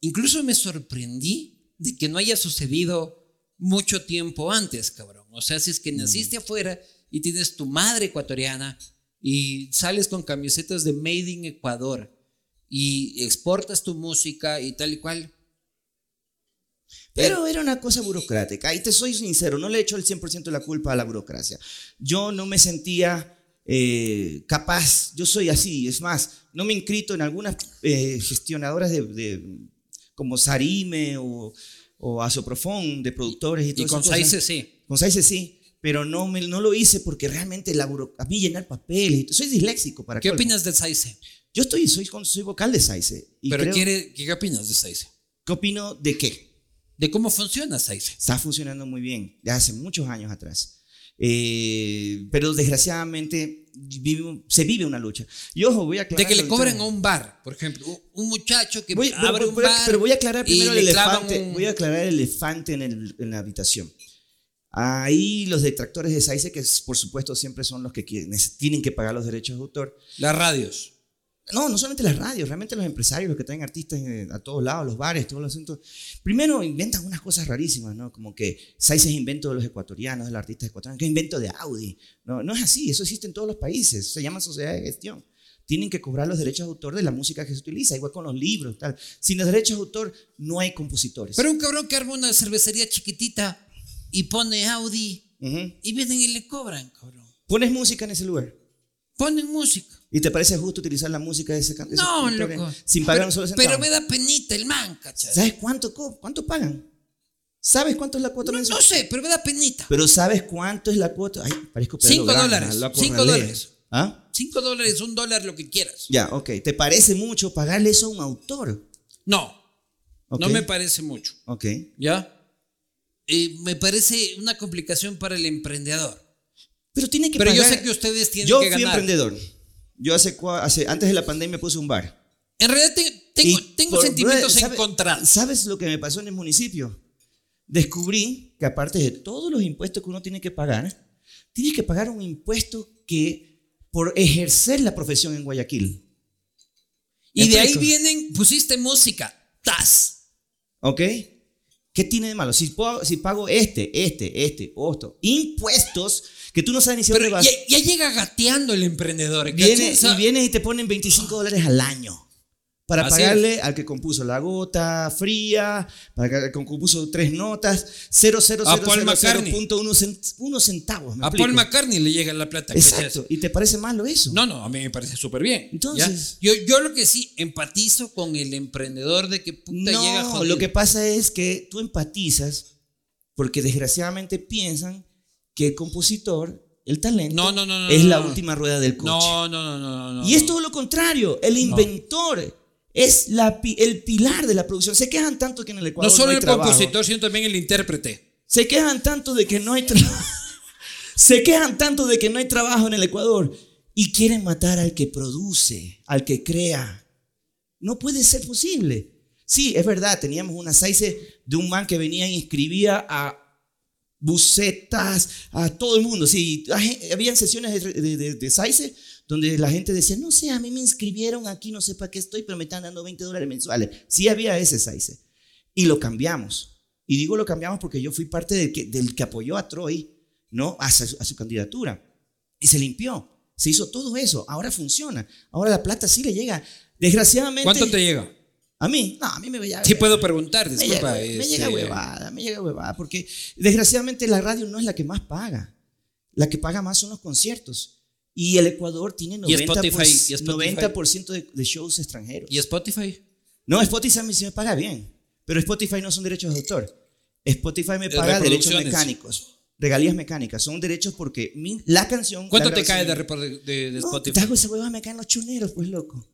incluso me sorprendí de que no haya sucedido mucho tiempo antes, cabrón. O sea, si es que Mm. naciste afuera y tienes tu madre ecuatoriana y sales con camisetas de Made in Ecuador y exportas tu música y tal y cual. Pero era una cosa burocrática. Y te soy sincero, no le echo el 100% de la culpa a la burocracia. Yo no me sentía eh, capaz, yo soy así. Es más, no me inscrito en algunas eh, gestionadoras de, de- como Sarime o, o Asoprofón, de productores y todo Y con Saice sí. Con Saice sí, pero no, me, no lo hice porque realmente la a mí llenar papeles, soy disléxico para ¿Qué colmo. opinas de Saice? Yo estoy, soy, soy vocal de Saice. Y Pero creo- quiere, ¿qué opinas de Saice? ¿Qué opino de qué? De cómo funciona Saice. Está funcionando muy bien, de hace muchos años atrás. Eh, pero desgraciadamente vive- se vive una lucha. Y ojo, voy a aclarar. De que le cobren a un bar, por ejemplo. un- muchacho que Voy- abre un voy bar. pero voy a aclarar primero el elefante. un- Voy a aclarar el elefante en, el- en la habitación. Ahí los detractores de SAICE, que por supuesto siempre son los que quieren- tienen que pagar los derechos de autor. Las radios. No, no solamente las radios, realmente los empresarios, los que traen artistas eh, a todos lados, los bares, todos los asuntos. Primero inventan unas cosas rarísimas, ¿no? Como que SAICE es invento de los ecuatorianos, de los artistas ecuatorianos, que es invento de Audi. No, no es así, eso existe en todos los países, se llama sociedad de gestión. Tienen que cobrar los derechos de autor de la música que se utiliza, igual con los libros, tal. Sin los derechos de autor no hay compositores. Pero un cabrón que arma una cervecería chiquitita y pone Audi Ujú. y vienen y le cobran, cabrón. Pones música en ese lugar. Ponen música. ¿Y te parece justo utilizar la música de ese can- esos No, loco. Sin pagar pero, un solo centavo? pero me da penita el man, ¿cachai? ¿Sabes cuánto, cuánto pagan? ¿Sabes cuánto es la cuota No, mensual? no sé, pero me da penita. Pero ¿sabes cuánto es la cuota? Ay, parezco Pedro Cinco dólares, cinco dólares. ¿Ah? Cinco dólares, un dólar, lo que quieras. Ya, ok. ¿Te parece mucho pagarle eso a un autor? No, no me parece mucho. Ok. ¿Ya? Eh, me parece una complicación para el emprendedor. Pero tiene que Pero yo pagar- sé que ustedes tienen Yo que fui ganar. emprendedor. Yo hace, hace antes de la pandemia puse un bar. En realidad te- tengo, tengo por- sentimientos ¿sabe- encontrados. ¿Sabes lo que me pasó en el municipio? Descubrí que aparte de todos los impuestos que uno tiene que pagar, tienes que pagar un impuesto que por ejercer la profesión en Guayaquil. Y de ahí vienen, pusiste música. ¡Tas! ¿Ok? ¿Qué tiene de malo? Si, puedo- si pago este, este, este, otro, impuestos que tú no sabes ni si dónde vas. ya, ya llega gateando el emprendedor. Viene, O sea, y vienes y te ponen 25 dólares al año para pagarle al que compuso la gota fría, para que compuso tres notas, 0, 0, A Paul McCartney. unos centavos. ¿me A? Paul McCartney le llega la plata. Exacto. ¿Y te parece malo eso? No, no, a mí me parece súper bien. Entonces- ¿ya? Yo, yo lo que sí empatizo con el emprendedor de que puta No, llega jodido. lo que pasa es que tú empatizas porque desgraciadamente piensan que el compositor, el talento, No, no, no, es la última rueda del coche. No, no, no, no, no. y es todo lo contrario. El inventor es la el pilar de la producción. Se quejan tanto que en el Ecuador no, solo hay el trabajo. compositor, sino también el intérprete. Se quejan tanto de que no hay trabajo. Se quejan tanto de que no hay trabajo en el Ecuador y quieren matar al que produce, al que crea. No puede ser posible. Sí, es verdad, teníamos una saice de un man que venía y inscribía a bucetas, a todo el mundo. Sí, habían sesiones de, de, Saice donde la gente decía, no sé, a mí me inscribieron aquí, no sé para qué estoy, pero me están dando 20 dólares mensuales. Sí había ese Saice. Y lo cambiamos. Y digo lo cambiamos porque yo fui parte del que, del que apoyó a Troy, ¿no? A su, a su candidatura. Y se limpió. Se hizo todo eso. Ahora funciona. Ahora la plata sí le llega. Desgraciadamente. ¿Cuánto te llega? A mí, no, a mí me llega. Sí puedo preguntar, Me disculpa. llega, me este, llega huevada, me llega huevada, porque desgraciadamente la radio no es la que más paga. La que paga más son los conciertos. Y el Ecuador tiene 90%, ¿Y Spotify? ¿Y Spotify? 90 de, de shows extranjeros. ¿Y Spotify? No, Spotify a mí sí me paga bien, pero Spotify no son derechos de autor. Spotify me paga derechos mecánicos, regalías mecánicas. Son derechos porque mi- la canción... ¿Cuánto la te cae de, de, de No, Spotify? te hago esa huevada, me caen los choneros, pues loco.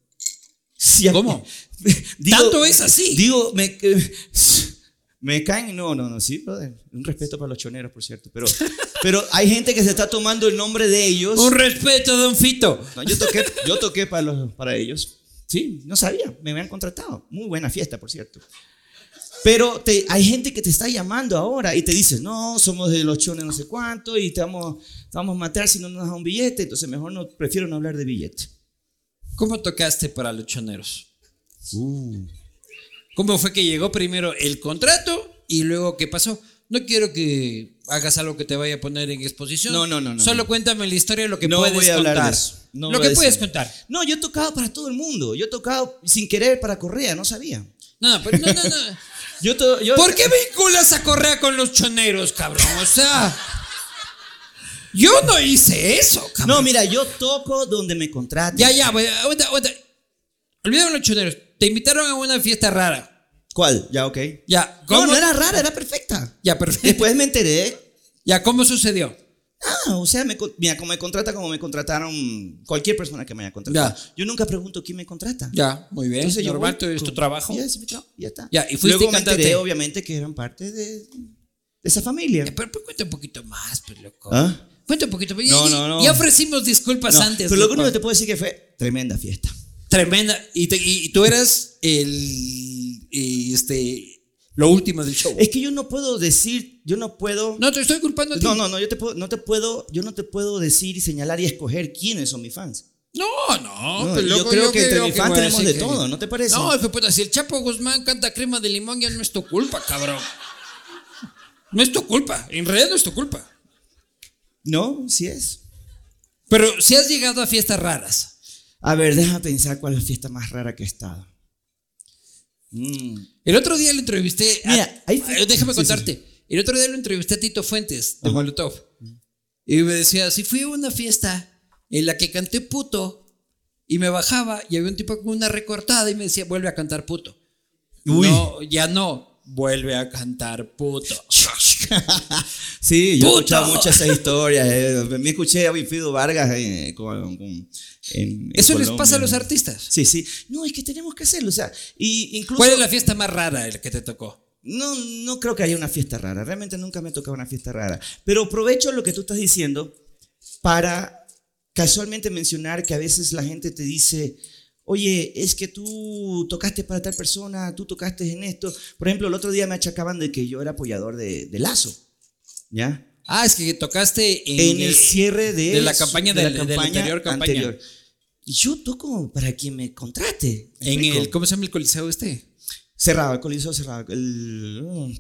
¿Cómo? Digo- ¿Tanto es así? Digo, me, me caen, no, no, no, sí, brother. Un respeto para los choneros, por cierto. Pero, pero hay gente que se está tomando el nombre de ellos. Un respeto, don Fito. No, yo toqué, yo toqué para, los, para ellos. Sí, no sabía, me habían contratado. Muy buena fiesta, por cierto. Pero te- hay gente que te está llamando ahora y te dices, no, somos de los chones no sé cuánto y te vamos, te vamos a matar si no nos das un billete. Entonces mejor no, prefiero no hablar de billete. ¿Cómo tocaste para los choneros? Uh. ¿Cómo fue que llegó primero el contrato y luego qué pasó? No quiero que hagas algo que te vaya a poner en exposición. No, no, no, no, Solo no. cuéntame la historia, lo que No puedes voy a hablar de contar. eso. No lo que puedes contar. No, yo he tocado para todo el mundo. Yo he tocado sin querer para Correa, no sabía. No, no, pero no, no, no. Yo to- yo- ¿Por qué vinculas a Correa con los choneros, cabrón? O sea, yo no hice eso, cabrón. No, mira, yo toco donde me contraten. Ya, ya, aguanta, aguanta. Olvídame los choneros. Te invitaron a una fiesta rara. ¿Cuál? Ya, ok. Ya, No, ¿cómo? no era rara, era perfecta. Ya, perfecto. Después me enteré. Ya, ¿cómo sucedió? Ah, o sea, me, mira, como me contrata como me contrataron cualquier persona que me haya contratado. Ya. Yo nunca pregunto quién me contrata. Ya, muy bien. Entonces yo Normal, voy es tu trabajo. Ya, es mi trabajo, ya está. Ya, y fuiste Luego me enteré, obviamente, que eran parte de, de esa familia. Ya, Pero, pero cuenta un poquito más, pues, loco. ¿Ah? Cuenta un poquito. No, y- no, no. Ya ofrecimos disculpas antes. pero lo único que te puedo decir que fue tremenda fiesta. Tremenda. Y, te- y tú eras el. este. Lo último del show. Es que yo no puedo decir, yo no puedo. No, te estoy culpando a ti. No, no, no, yo te puedo, no te puedo, yo no te puedo decir y señalar y escoger quiénes son mis fans. No, no. No, pero yo loco, creo que entre mis fans tenemos de que- todo, ¿no te parece? No, puta, si el Chapo Guzmán canta crema de limón, ya no es tu culpa, cabrón. No es tu culpa. En realidad no es tu culpa. No, sí es. Pero si has llegado a fiestas raras. A ver, déjame pensar cuál es la fiesta más rara que he estado. Mm. El otro día lo entrevisté. a- Mira, ahí- eh, déjame sí, contarte. El otro día lo entrevisté a Tito Fuentes de Molotov. Y me decía: Si fui a una fiesta en la que canté puto y me bajaba y había un tipo con una recortada y me decía: Vuelve a cantar puto. Uy. No, ya no. Vuelve a cantar puto. Sí, yo he escuchado muchas esas historias. eh. Me escuché a Wilfrido Vargas eh, con- con- en, en Eso les pasa a los artistas. Sí, sí. No, es que tenemos que hacerlo. O sea, y incluso. ¿Cuál es la fiesta más rara el que te tocó? No, no creo que haya una fiesta rara. Realmente nunca me ha tocado una fiesta rara. Pero aprovecho lo que tú estás diciendo para casualmente mencionar que a veces la gente te dice, oye, es que tú tocaste para tal persona, tú tocaste en esto. Por ejemplo, el otro día me achacaban de que yo era apoyador de, de Lazo. ¿Ya? Ah, es que tocaste en, En el cierre de, de la campaña de la anterior campaña. Y yo toco para quien me contrate. ¿me en explico? el ¿cómo se llama el coliseo este? Cerrado, el coliseo cerrado. El, mm,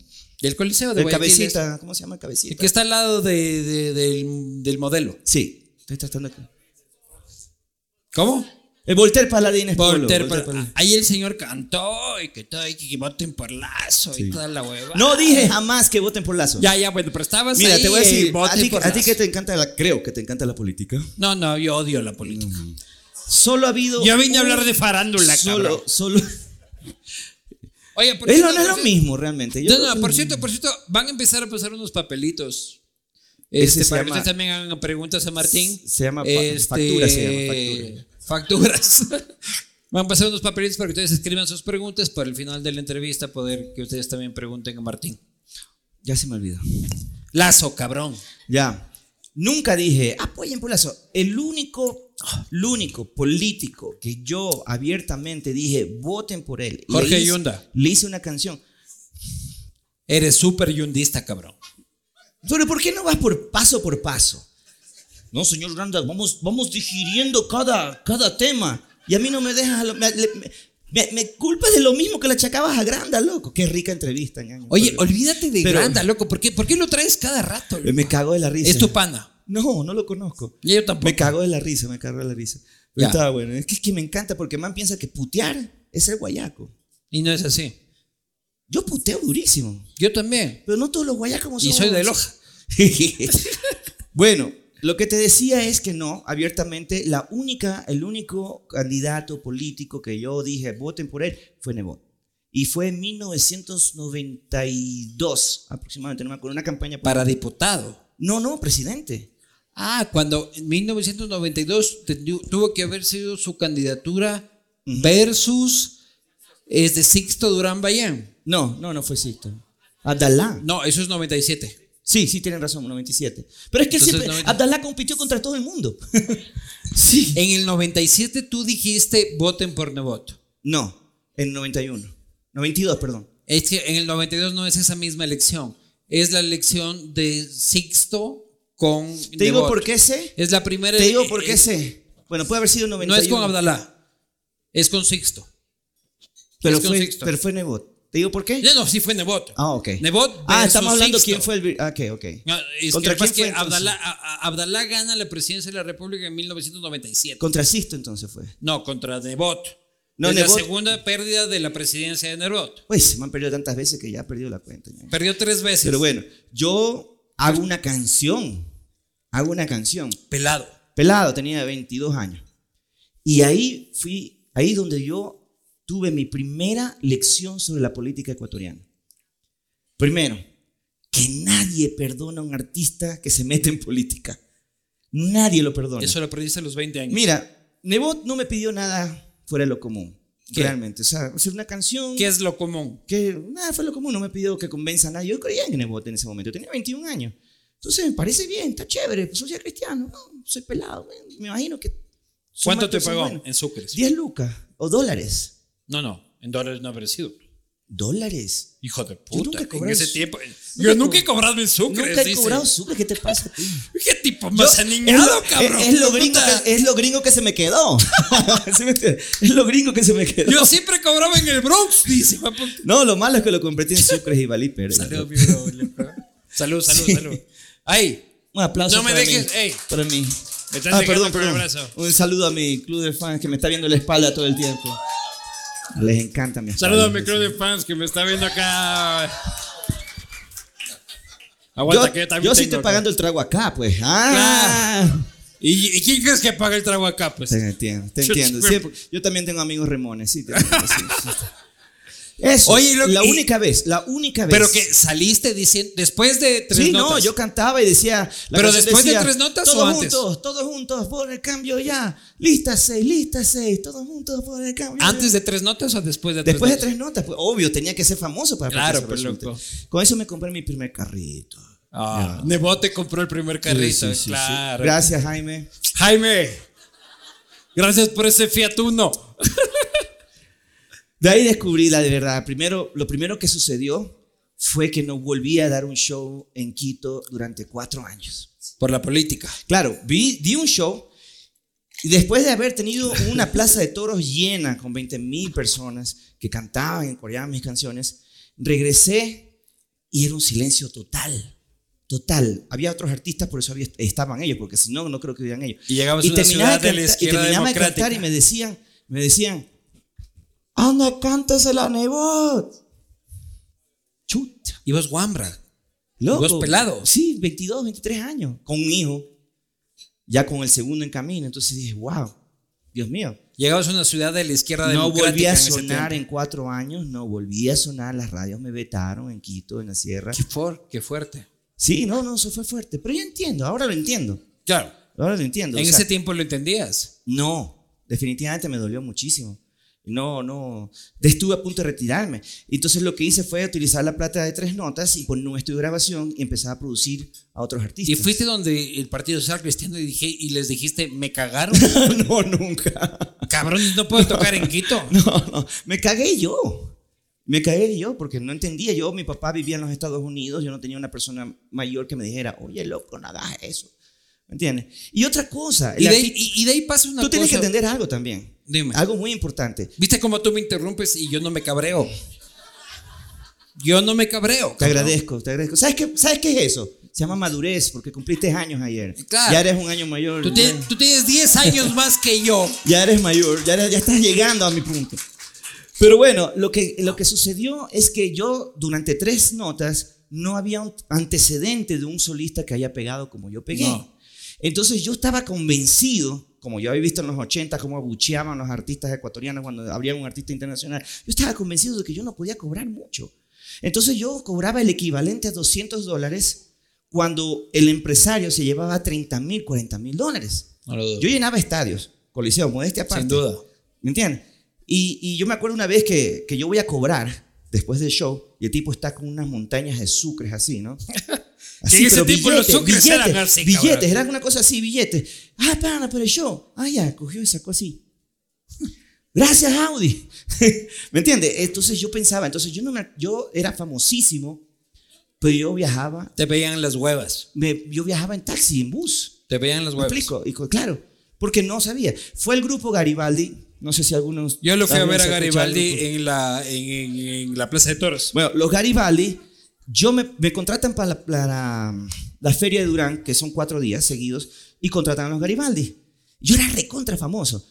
El coliseo de el Guayaquil, cabecita, ¿cómo se llama el el cabecita? que está al lado de- de- del, del modelo. Sí, estoy tratando de... ¿Cómo? El Voltaire Paladines. Polo, Voltaire, Voltaire pero- Paladines. ahí el señor cantó y que todo y que voten por lazo y toda la hueva. No dije jamás que voten por Lazo. Ya, ya, bueno, pero estabas Mira, ahí te voy a decir, a ti, a ti que te encanta la... Creo que te encanta la política. No, no, yo odio la política. Solo ha habido... Yo vine a un- hablar de farándula, Solo, cabrón. solo... Oye, por Es cierto, no es por lo mismo, realmente. Yo No, no, por cierto, por cierto, van a empezar a pasar unos papelitos. Este, para que ustedes también hagan preguntas a Martín. Este, Se llama factura, se llama Facturas. Van a pasar unos papelitos para que ustedes escriban sus preguntas para el final de la entrevista poder que ustedes también pregunten a Martín. Ya se me olvidó. Lazo, cabrón. Ya. Nunca dije, apoyen por Lazo. El único, el único político que yo abiertamente dije, voten por él. Le Jorge hice- Yunda. Le hice una canción. Eres súper yundista, cabrón. Pero ¿por qué no vas por paso por paso? No, señor Granda, vamos, vamos digiriendo cada, cada tema. Y a mí no me dejas... Me, me- me- culpas de lo mismo que le achacabas a Granda, loco. Qué rica entrevista, ñaño. Oye, Pero- olvídate de pero- Granda, loco. ¿Por qué, ¿Por qué lo traes cada rato? loco? Me cago de la risa. Es tu pana. No, no lo conozco. Y yo tampoco. Me cago de la risa, me cago de la risa. Pero estaba bueno. Es que, es que me encanta porque man piensa que putear es ser guayaco. Y no es así. Yo puteo durísimo. Yo también. Pero no todos los guayacos Y somos. soy de Loja. bueno, lo que te decía es que no, abiertamente, la única, el único candidato político que yo dije voten por él fue Nebot. Y fue en 1992 aproximadamente, no me acuerdo, una campaña Para diputado. No, no, presidente. Ah, cuando en 1992 te- tuvo que haber sido su candidatura versus este Sixto Durán Bayán. No, no, no fue Sixto. Abdalá. No, eso es 97. Sí, sí, tienen razón, 97. Pero es que Entonces, siempre, 90. Abdalá compitió contra todo el mundo. sí. En el 97 tú dijiste voten por Nebot. No, en 91. 92, perdón. Es que en el 92 no es esa misma elección. Es la elección de Sixto con Te digo por qué sé. Es la primera. Te digo por qué sé. Bueno, puede haber sido en No 91. es con Abdalá. Es con Sixto. Pero es con fue, Sixto. pero fue Nebot. ¿Te digo por qué? No, no, sí fue Nebot. Ah, ok. Nebot Ah, estamos hablando Sixto. quién fue el... Ah, ok, ok. No, es ¿Contra que, quién que fue, entonces? Abdalá, a- a- Abdalá gana la presidencia de la República en 1997. Contra Sisto entonces fue. No, contra Nebot. No, es Nebot- la segunda pérdida de la presidencia de Nebot. Pues se me han perdido tantas veces que ya he perdido la cuenta. ya. Perdió tres veces. Pero bueno, yo hago una canción. Hago una canción. Pelado. pelado, tenía 22 años. Y ahí fui, ahí donde yo tuve mi primera lección sobre la política ecuatoriana. Primero, que nadie perdona a un artista que se mete en política. Nadie lo perdona. Eso lo aprendiste a los 20 años. Mira, Nebot no me pidió nada fuera de lo común. ¿Qué? Realmente. O sea, hacer una canción ¿Qué es lo común? que nada fue lo común, no me pidió que convenza a nadie. Yo creía en Nebot en ese momento, tenía 21 años. Entonces me parece bien, está chévere, pues soy ya cristiano, no, soy pelado, me imagino que... ¿Cuánto te pagó en sucres? 10 lucas o dólares. No, no, en dólares no habrá sido. ¿Dólares? Hijo de Yo puta. nunca he en cobrado ese su- tiempo. nunca Yo nunca he co- cobrado en sucres. Nunca he dice. cobrado sucre, ¿qué te pasa ti? ¿Qué tipo más Yo- aniñado, es lo- cabrón? Es, es lo gringo que, es lo gringo que se me quedó. Es lo gringo que se me quedó. Yo siempre cobraba en el Bronx, dice. No, lo malo es que lo convertí en sucres y valí pero Salud, mi bro. Salud, salud, Sí. salud. Ay, Un aplauso No me para dejes, mí. ey. Para mí. Me Ah, perdón, perdón. Un saludo a mi club de fans que me está viendo la espalda todo el tiempo. Les encanta mi saludos a mi club de fans que me está viendo acá. Aguanta, Yo, que también yo sí estoy acá. pagando el trago acá, pues. Ah. ¿Y, y quién crees que paga el trago acá? Pues? Te entiendo, te entiendo. Siempre- yo también tengo amigos remones, sí. te entiendo, sí. Eso, Oye, lo- la y- única vez, la única vez. Pero que saliste diciendo, después de tres Sí, notas. no, yo cantaba y decía. la ¿Pero después de tres notas o Todos antes? juntos, todos juntos, por el cambio ya. Lista seis, lista seis, todos juntos por el cambio. ¿Antes ya. de tres notas o después de tres Después de notas? tres notas, pues obvio, tenía que ser famoso para Claro, resulte. loco. Con eso me compré mi primer carrito. Ah, Nebote compró el primer carrito, Sí, sí, sí, sí. claro. Gracias, Jaime. Jaime, gracias por ese Fiat Uno. De ahí descubrí la de verdad. Primero, lo primero que sucedió fue que no volví a dar un show en Quito durante cuatro años. Por la política. Claro, vi, di un show y después de haber tenido una plaza de toros llena con 20 mil personas que cantaban y coreaban mis canciones, regresé y era un silencio total. Total. Había otros artistas, por eso había- estaban ellos, porque si no, no creo que hubieran ellos. Y llegabas a una ciudad de la canta- y izquierda terminaba de cantar y me decían, me decían, anda, cántesela, Nebot. Chuta. Y vos guambra. Loco. vos pelado. Sí, 22, 23 años, con un hijo, ya con el segundo en camino. Entonces dije, wow, Dios mío. Llegabas a una ciudad de la izquierda No democrática. volví a en sonar tiempo. en cuatro años, no volví a sonar, las radios me vetaron en Quito, en la sierra. Qué, for- qué fuerte. Sí, no, no, eso fue fuerte, pero yo entiendo, ahora lo entiendo, Claro. ahora lo entiendo. En o sea, ese tiempo lo entendías. No, definitivamente me dolió muchísimo. No, no, estuve a punto de retirarme. Entonces lo que hice fue utilizar la plata de tres notas y poner un estudio de grabación y empezar a producir a otros Y artistas. fuiste donde el Partido Social Cristiano y, dije, y les dijiste, me cagaron. no, nunca. Cabrón, no puedo tocar en Quito. No, no, me cagué yo. Me cagué yo porque no entendía. Yo, mi papá vivía en los Estados Unidos, yo no tenía una persona mayor que me dijera, oye, loco, hagas eso. ¿Me entiendes? Y otra cosa, Y de, ahí, y- y de ahí pasa una tú tienes que cosa. entender algo también. Dime. Algo muy importante. ¿Viste cómo tú me interrumpes y yo no me cabreo? Yo no me cabreo. Te cabrón. agradezco, te agradezco. ¿Sabes qué, ¿Sabes qué es eso? Se llama madurez, porque cumpliste años ayer. Claro. Ya eres un año mayor. Tú, tienes- tú tienes 10 años más que yo. ya eres mayor, ya, eres- ya estás llegando a mi punto. Pero bueno, lo que, lo que sucedió es que yo durante tres notas no había un antecedente de un solista que haya pegado como yo pegué. No. Entonces yo estaba convencido, como yo había visto en los 80, cómo abucheaban los artistas ecuatorianos cuando habría un artista internacional, yo estaba convencido de que yo no podía cobrar mucho. Entonces yo cobraba el equivalente a 200 dólares cuando el empresario se llevaba 30 mil, 40 mil dólares. No. Yo llenaba estadios, coliseo, modestia aparte. Sin duda. ¿Me entiendes? Y, y yo me acuerdo una vez que, que yo voy a cobrar después del show y el tipo está con unas montañas de sucres así, ¿no? en ese tiempo los sucres eran así, Billetes, cabrón. era una cosa así, billetes. Ah, pana, pero show. Ah, ya, cogió y sacó así. Gracias, Audi. ¿Me entiendes? Entonces yo pensaba, entonces yo, no me, yo era famosísimo, pero yo viajaba, Te veían las huevas. me- yo viajaba en taxi, en bus. Te veían las ¿Me huevas. explico? Y claro, porque no sabía. Fue el grupo Garibaldi, no sé si algunos... Yo lo fui a ver a Garibaldi en la, en, en- en la Plaza de Toros. Bueno, los Garibaldi, yo me, me contratan para la, para la feria de Durán, que son cuatro días seguidos, y contratan a los Garibaldi. Yo era recontra famoso.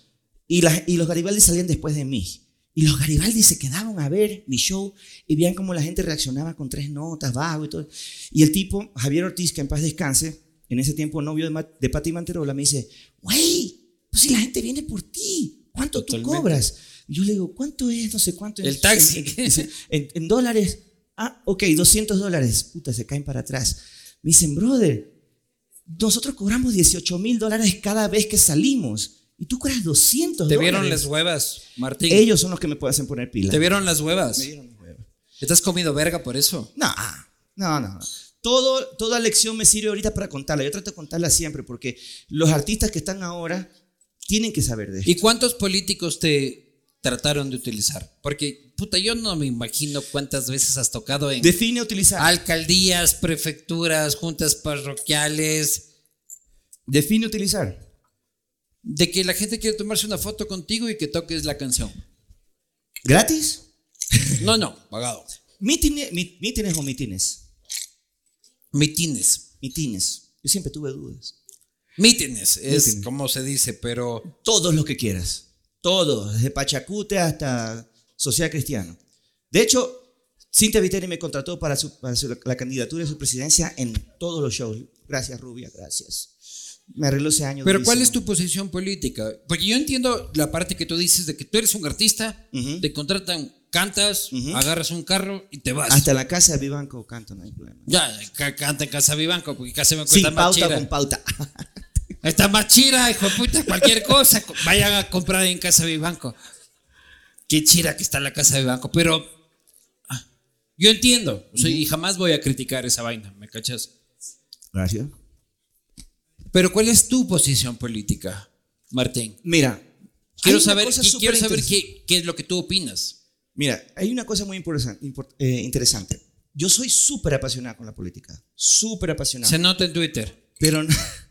Y, la- y los Garibaldi salían después de mí. Y los Garibaldi se quedaban a ver mi show y veían cómo la gente reaccionaba con tres notas, bajo y todo. Y el tipo, Javier Ortiz, que en paz descanse, en ese tiempo novio de, de Pati Manterola, me dice, güey, pues si la gente viene por ti, ¿cuánto Totalmente. tú cobras? Y yo le digo, ¿cuánto es? No sé cuánto es. El taxi. En, en- en- en dólares. Ah, ok, 200 dólares. Puta, se caen para atrás. Me dicen, brother, nosotros cobramos 18 mil dólares cada vez que salimos. Y tú cobras 200 Te dólares. vieron las huevas, Martín. Ellos son los que me pueden poner pila. Te vieron las huevas. Me dieron las huevas. ¿Estás comido verga por eso? No, no, no. no. todo, toda lección me sirve ahorita para contarla. Yo trato de contarla siempre porque los artistas que están ahora tienen que saber de esto. ¿Y cuántos políticos te trataron de utilizar? Porque, puta, yo no me imagino cuántas veces has tocado en Define utilizar. alcaldías, prefecturas, juntas parroquiales, Define utilizar. de que la gente quiere tomarse una foto contigo y que toques la canción. ¿Gratis? No, no, pagado. Mítines, o mitines. Mitines. Mitines. Yo siempre tuve dudas. Mítines es Mítines. como se dice, pero Todos los que quieras. Todos. Desde Pachacute hasta Social Cristiano. De hecho, Cintia Viteri me contrató para, su- para su- la candidatura de su presidencia en todos los shows. Gracias, Rubia, gracias. Me arregló ese año. Pero ¿cuál es tu posición política? Porque yo entiendo la parte que tú dices de que tú eres un artista, Ujú. te contratan, cantas, Ujú. agarras un carro y te vas. Hasta la casa de Vivanco canto, no hay problema. Ya, ca- canta en Casa Vivanco, porque Casa Vivanco Sin está más pauta chira. con pauta. Está más chira, hijo de puta, cualquier cosa. Vayan a comprar en Casa Vivanco. Qué chira que está la Casa Vivanco. Pero ah, yo entiendo, o sea, y jamás voy a criticar esa vaina, ¿me cachas? Gracias. Pero ¿cuál es tu posición política, Martín? Mira. Quiero saber, quiero saber qué, qué es lo que tú opinas. Mira, hay una cosa muy eh, interesante. Yo soy súper apasionado con la política. Súper apasionado. Se nota en Twitter. pero no,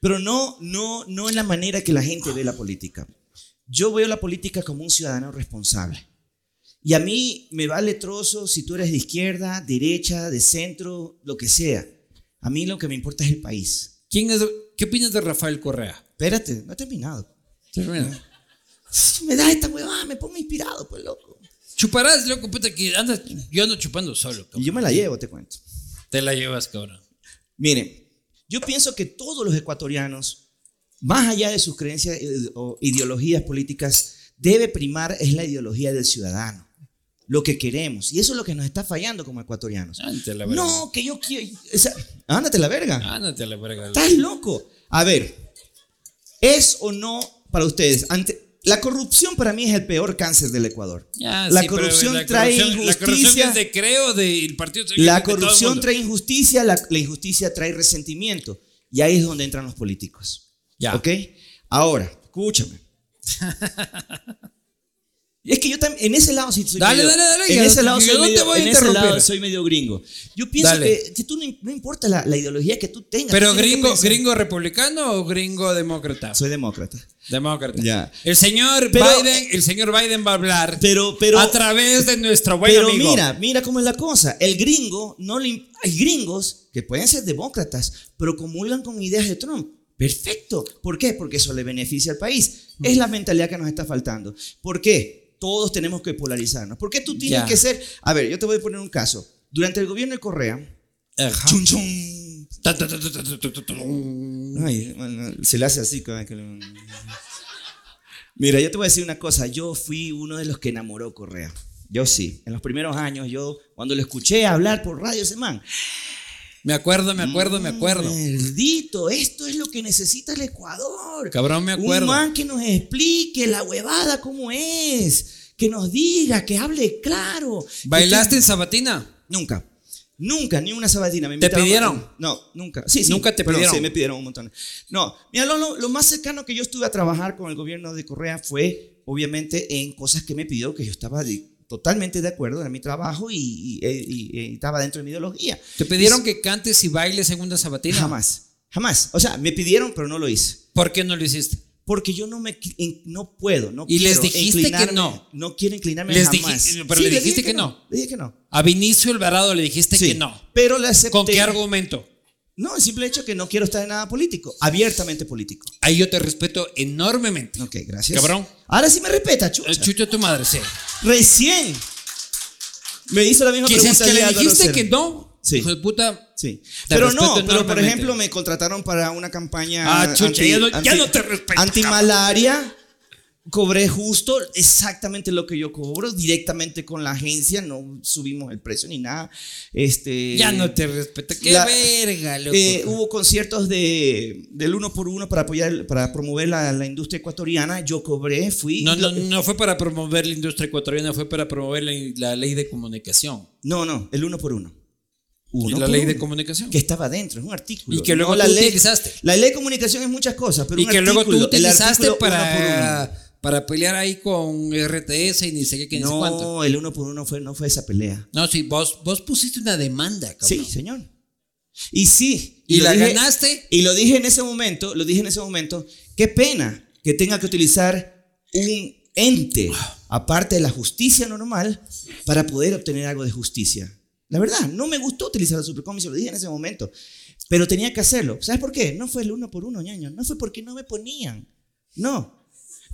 pero no, no, no en la manera que la gente ve la política. Yo veo la política como un ciudadano responsable. Y a mí me vale trozo si tú eres de izquierda, derecha, de centro, lo que sea. A mí lo que me importa es el país. ¿Quién es, ¿Qué opinas de Rafael Correa? Espérate, no he terminado. Termina. Me da esta huevada, me pongo inspirado, pues loco. Chuparás, loco, puta, que andas. Yo ando chupando solo, Y yo me la llevo, te cuento. Te la llevas, cabrón. Miren, yo pienso que todos los ecuatorianos, más allá de sus creencias eh, o ideologías políticas, debe primar es la ideología del ciudadano, lo que queremos. Y eso es lo que nos está fallando como ecuatorianos. Ándate a la verga. No, que yo quiero... ándate la verga. Ándate a la verga. Estás loco. A ver, ¿es o no para ustedes? Ante, la corrupción para mí es el peor cáncer del Ecuador. La sí, corrupción la trae corrupción- La corrupción injusticia. es de creo del partido. La corrupción trae injusticia, la, la injusticia trae resentimiento. Y ahí es donde entran los políticos. Ya. ¿Ok? Ahora, escúchame. Es que yo también, en ese lado sí soy Dale, medio, dale, dale, en ya, ese lado soy no te medio, voy a en ese lado soy medio gringo. Yo pienso que, que tú no, no importa la, la ideología que tú tengas. Pero tú gringo, gringo republicano o gringo demócrata? Soy demócrata. Demócrata. Ya. El señor Pero- Biden, el señor Biden va a hablar Pero, pero, a través de nuestro buen pero amigo. mira, mira cómo es la cosa. El gringo, no le, hay gringos que pueden ser demócratas, pero comulgan con ideas de Trump. Perfecto. ¿Por qué? Porque eso le beneficia al país. Es la mentalidad que nos está faltando. ¿Por qué? todos tenemos que polarizarnos. ¿Por qué tú tienes que ser? A ver, yo te voy a poner un caso. Durante el gobierno de Correa, chun chun, Ay, se le hace así. Mira, yo te voy a decir una cosa. Yo fui uno de los que enamoró Correa. Yo sí. En los primeros años, yo cuando lo escuché hablar por radio, ese man, me acuerdo, me acuerdo, me acuerdo. Maldito, esto es lo que necesita el Ecuador. Cabrón, me acuerdo. Un man que nos explique la huevada cómo es, que nos diga, que hable claro. ¿Bailaste Que en Sabatina? Nunca. Nunca, ni una sabatina. Me ¿Te pidieron? No, nunca. Sí, sí. ¿Nunca te pidieron? Sí, me pidieron un montón. No, mira, lo, lo- lo más cercano que yo estuve a trabajar con el gobierno de Correa fue, obviamente, en cosas que me pidió que yo estaba de- totalmente de acuerdo en mi trabajo y, y- y- y estaba dentro de mi ideología. ¿Te pidieron que cantes y bailes en una Sabatina? Jamás, jamás. O sea, me pidieron, pero no lo hice. ¿Por qué no lo hiciste? Porque yo no me no puedo, no Y les dijiste que no. No quiero inclinarme Les jamás. dijiste- pero Sí, le dijiste que no. Le dije que no. A Vinicio Alvarado le dijiste Sí, que no. Pero le acepté. ¿Con qué argumento? No, el simple hecho que no quiero estar en nada político, abiertamente político. Ahí yo te respeto enormemente. Ok, gracias. Cabrón. Ahora sí me respeta, chucha. El chucho de tu madre, sí. Recién me hizo la misma pregunta que le dijiste que no, Sí. hijo de puta. Sí. Pero no, pero por ejemplo me contrataron para una campaña Ah, chucha, ya no- ya no te respeto, Antimalaria. Cobré justo exactamente lo que yo cobro, directamente con la agencia, no subimos el precio ni nada. Este, Ya no te respeto. Qué la- verga, loco. eh, hubo conciertos de, del uno por uno para apoyar, para promover la, la industria ecuatoriana. Yo cobré, fui. no, no, no fue para promover la industria ecuatoriana, fue para promover la, la ley de comunicación. no, no, el uno por uno. uno la ley de comunicación. que estaba dentro, es un artículo. Y que luego No la ley, utilizaste. La ley de comunicación es muchas cosas, pero y un que luego tú utilizaste artículo uno para, pelear ahí con RTS y ni sé qué, ni sé cuánto. No, el uno por uno fue, no fue esa pelea. No, sí, vos, vos pusiste una demanda, cabrón. Sí, señor. Y sí. Y la dije- ganaste. Y lo dije en ese momento, lo dije en ese momento, qué pena que tenga que utilizar un ente, aparte de la justicia normal, para poder obtener algo de justicia. La verdad, no me gustó utilizar la Supercom y se lo dije en ese momento, pero tenía que hacerlo. ¿Sabes por qué? No fue el uno por uno, ñaño. No fue porque no me ponían. No.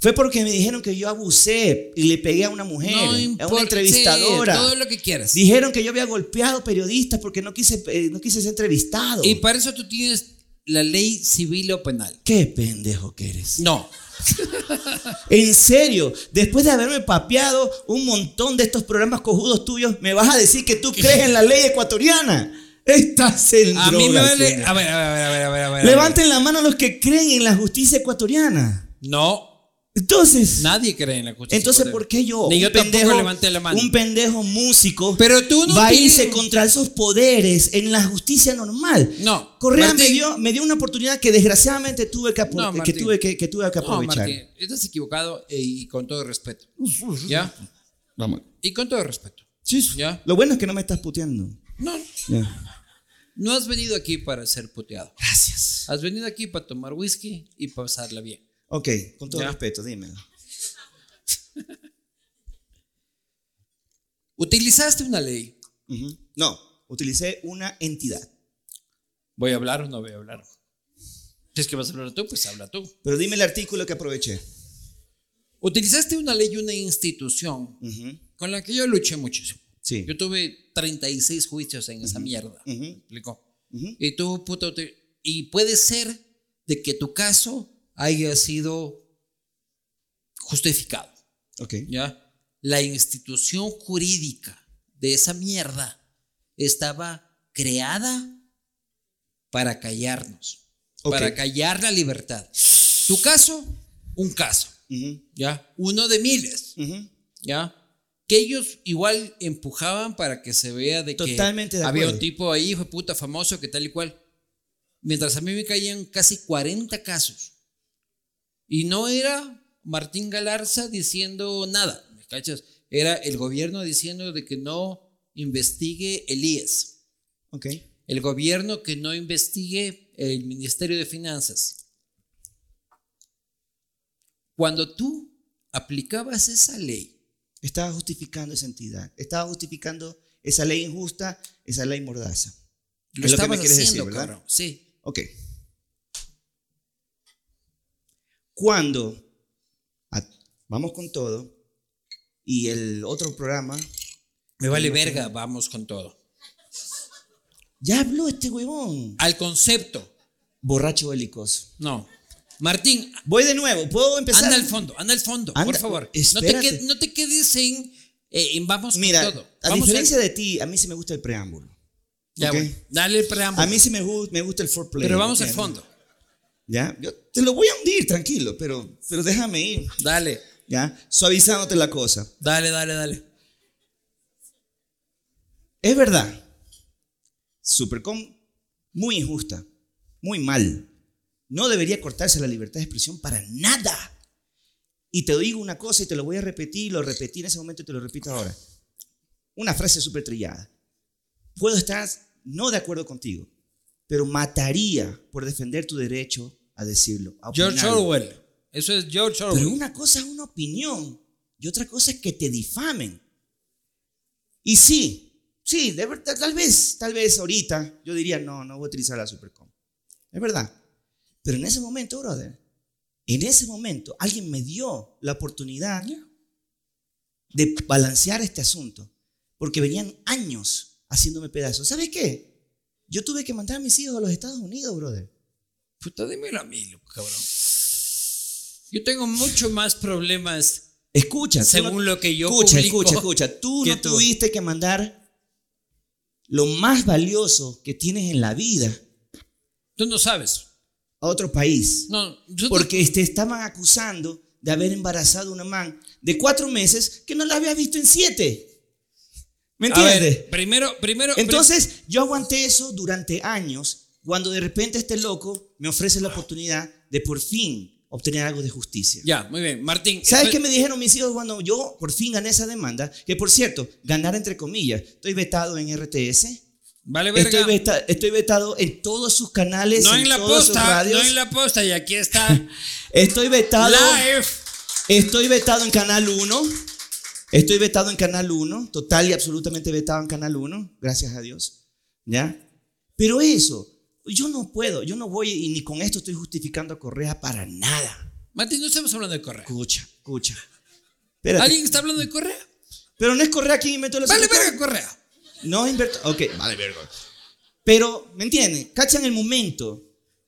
Fue porque me dijeron que yo abusé y le pegué a una mujer, No a una entrevistadora. sí, todo lo que quieras. Dijeron que yo había golpeado periodistas porque no quise, eh, no quise ser entrevistado. Y para eso tú tienes la ley civil o penal. Qué pendejo que eres. No. En serio, después de haberme papeado un montón de estos programas cojudos tuyos, me vas a decir que tú crees en la ley ecuatoriana. Estás en A mí me vale. A ver, a ver, a ver, a ver, a ver. Levanten la mano los que creen en la justicia ecuatoriana. No, Entonces, nadie cree en la justicia. entonces ¿por qué yo, Ni yo un tampoco levanté la mano. un pendejo músico, Pero tú no va a irse contra esos poderes en la justicia normal? No, Correa me dio, me dio una oportunidad que desgraciadamente tuve que, No, que, tuve que, que tuve que No, aprovechar. Martín, estás equivocado eh, y con todo respeto. ¿Ya? Vamos. Y con todo respeto. Sí, sí. ¿Ya? Lo bueno es que no me estás puteando. No, Ya. no has venido aquí para ser puteado. Gracias. Has venido aquí para tomar whisky y pasarla bien. Ok, con todo Ya. respeto, dímelo. Utilizaste una ley. No, utilicé una entidad. ¿Voy a hablar o no voy a hablar? Si es que vas a hablar tú, pues habla tú. Pero dime el artículo que aproveché. Utilizaste una ley y una institución con la que yo luché muchísimo. Sí. Yo tuve 36 juicios en esa mierda. Ujú. ¿Me explicó? Y tú, puta, y puede ser de que tu caso haya sido justificado. Ok. ¿ya? La institución jurídica de esa mierda estaba creada para callarnos, Ok. para callar la libertad. Tu caso, un caso, Ujú. ¿ya? Uno de miles, Ujú. ¿ya? Que ellos igual empujaban para que se vea de que Totalmente de había un tipo ahí, de puta famoso, que tal y cual. Mientras a mí me caían casi 40 casos. Y no era Martín Galarza diciendo nada, ¿me cachas? Era el gobierno diciendo de que no investigue el IES. El gobierno que no investigue el Ministerio de Finanzas. Cuando tú aplicabas esa ley, Estaba justificando esa entidad. Estaba justificando esa ley injusta, esa ley mordaza. lo Es lo que estabas me quieres decir, haciendo, ¿verdad? cabrón. Sí. Ok. Cuando a- vamos con todo y el otro programa Me vale verga, vamos con todo. ya habló este huevón, Al concepto. borracho belicoso. No. Martín, Voy de nuevo, ¿puedo empezar? anda al fondo, anda al fondo, por favor. No te, espérate. qued- no te quedes en, eh, en vamos Mira, con todo. a Vamos diferencia de ti, a mí sí me gusta el preámbulo. Ya, ok. bueno, dale el preámbulo. A mí sí me, gu- me gusta el foreplay. pero vamos al fondo. ¿Ya? Yo te lo voy a hundir, tranquilo, pero, pero déjame ir. Dale, ¿Ya? Suavizándote la cosa. dale, dale, dale. Es verdad. Supercom, muy injusta, muy mal. No debería cortarse la libertad de expresión para nada. Y te digo una cosa y te lo voy a repetir, lo repetí en ese momento y te lo repito ahora. Una frase súper trillada. Puedo estar no de acuerdo contigo, pero mataría por defender tu derecho a decirlo. a George. Orwell. Eso es George Pero Orwell. una cosa es una opinión y otra cosa es que te difamen. Y sí, sí, de verdad, tal vez, tal vez ahorita yo diría, no, no voy a utilizar la Supercom. Es verdad. Pero en ese momento, brother, en ese momento alguien me dio la oportunidad de balancear este asunto. Porque venían años haciéndome pedazos. ¿Sabes qué? Yo tuve que mandar a mis hijos a los Estados Unidos, brother. Puta, dímelo a mí, cabrón. Yo tengo mucho más problemas Escucha, según lo que yo escucha, publico escucha, escucha. Tú no tú. tuviste que mandar lo más valioso que tienes en la vida Tú no sabes. a otro país. No, yo Porque te estaban acusando de haber embarazado a una man de cuatro meses que no la había visto en siete. ¿Me entiendes? primero, primero. Entonces, yo aguanté eso durante años, cuando de repente este loco me ofrece la oportunidad de por fin obtener algo de justicia. Ya, muy bien. Martín. ¿Sabes qué me dijeron mis hijos cuando yo por fin gané esa demanda? Que por cierto, ganar entre comillas, estoy vetado en RTS, Vale, verga. estoy, veta- estoy vetado en todos sus canales, no en la todos posta, no en la posta, y aquí está. estoy vetado, Live. estoy vetado en Canal 1, estoy vetado en Canal 1, total y absolutamente vetado en Canal 1, gracias a Dios, ¿ya? Pero eso, yo no puedo, yo no voy y ni con esto estoy justificando a Correa para nada. Martín, no estamos hablando de Correa. Escucha, escucha. Espérate. ¿Alguien está hablando de Correa? Pero no es Correa quien inventó la Vale, verga, Correa. No inventó. Ok, vale, verga. Pero, ¿me entienden? Cachan el momento.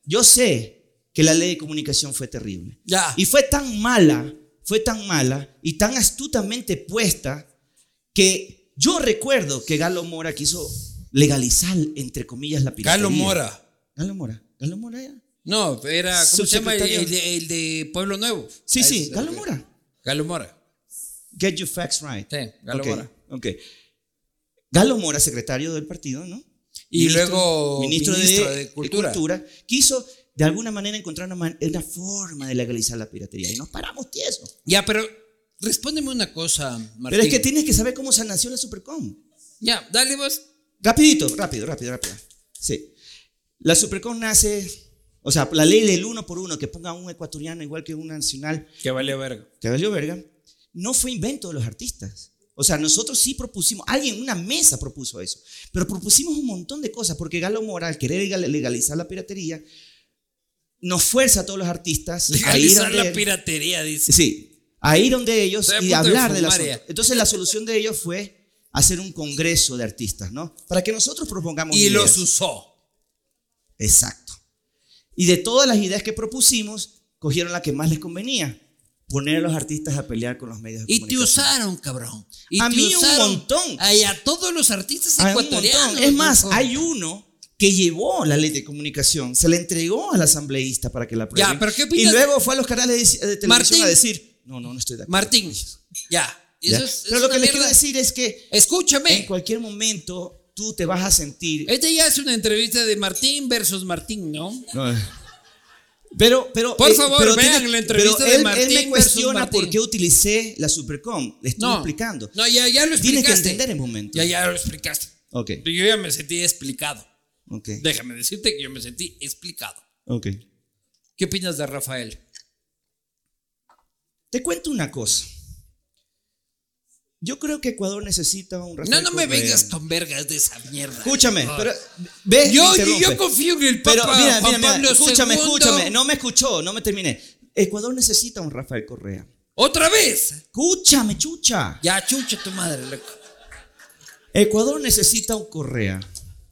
Yo sé que la ley de comunicación fue terrible. Ya. Y fue tan mala, fue tan mala y tan astutamente puesta que yo recuerdo que Galo Mora quiso legalizar, entre comillas, la piratería. Galo Mora. Galo Mora. Galo Mora era. No, era, ¿cómo se llama? El, de, el de Pueblo Nuevo. Sí, Ah, sí, es- Galo Mora. Galo Mora. Get your facts right. Sí, Galo Ok, Mora. ok. Galo Mora, secretario del partido, ¿no? Y luego ministro de, de Cultura. quiso de alguna manera encontrar una, man- una forma de legalizar la piratería y nos paramos tiesos. Ya, pero respóndeme una cosa, Martín. Pero es que tienes que saber cómo se nació la Supercom. Ya, dale vos. Rapidito, rápido, rápido, rápido. Sí. La Supercom nace, o sea, la ley del uno por uno, que ponga un ecuatoriano igual que un nacional, Que vale verga. que valió verga, no fue invento de los artistas. O sea, nosotros sí propusimos, alguien en una mesa propuso eso, pero propusimos un montón de cosas porque Galo Mora, al querer legal- legalizar la piratería, nos fuerza a todos los artistas a ir donde la piratería, dice. Sí, a ir donde ellos Estoy a y punto de hablar de la ya. Entonces la solución de ellos fue hacer un congreso de artistas, ¿no? Para que nosotros propongamos Y ideas. los usó. Exacto. Y de todas las ideas que propusimos, cogieron la que más les convenía, poner a los artistas a pelear con los medios de Y te usaron, cabrón. Y A te mí un montón. Ay, a todos los artistas ecuatorianos. montón. Es más, hay uno que llevó la ley de comunicación, se la entregó al asambleísta para que la apruebe. Ya, pero ¿qué opinas? Y luego fue a los canales de, de televisión Martín. a decir, no, no, no estoy de acuerdo. Martín, ya. Eso es, pero es lo que les quiero decir es que Escúchame. en cualquier momento tú te vas a sentir Esta ya es una entrevista de Martín versus Martín, ¿no? Pero, pero, eh, Por favor, pero vean la entrevista pero de él, Martín Él me cuestiona Martín. por qué utilicé la Supercom. Le estoy No. explicando. No, ya, ya lo Tienes que explicaste. entender el momento. Ya, ya lo explicaste. Ok, Yo ya me sentí explicado. Déjame decirte que yo me sentí explicado. ok. ¿Qué opinas de Rafael? Te cuento una cosa. Yo creo que Ecuador necesita un No, Rafael no me Correa. vengas con vergas de esa mierda. Escúchame, Ah. pero ve, yo, me confío en el Papa Pero mira, mira, escúchame, II. escúchame. No me escuchó, no me terminé. Ecuador necesita un Rafael Correa. ¿Otra vez? Escúchame, chucha. Ya, chucha tu madre, loco. Ecuador necesita un Correa.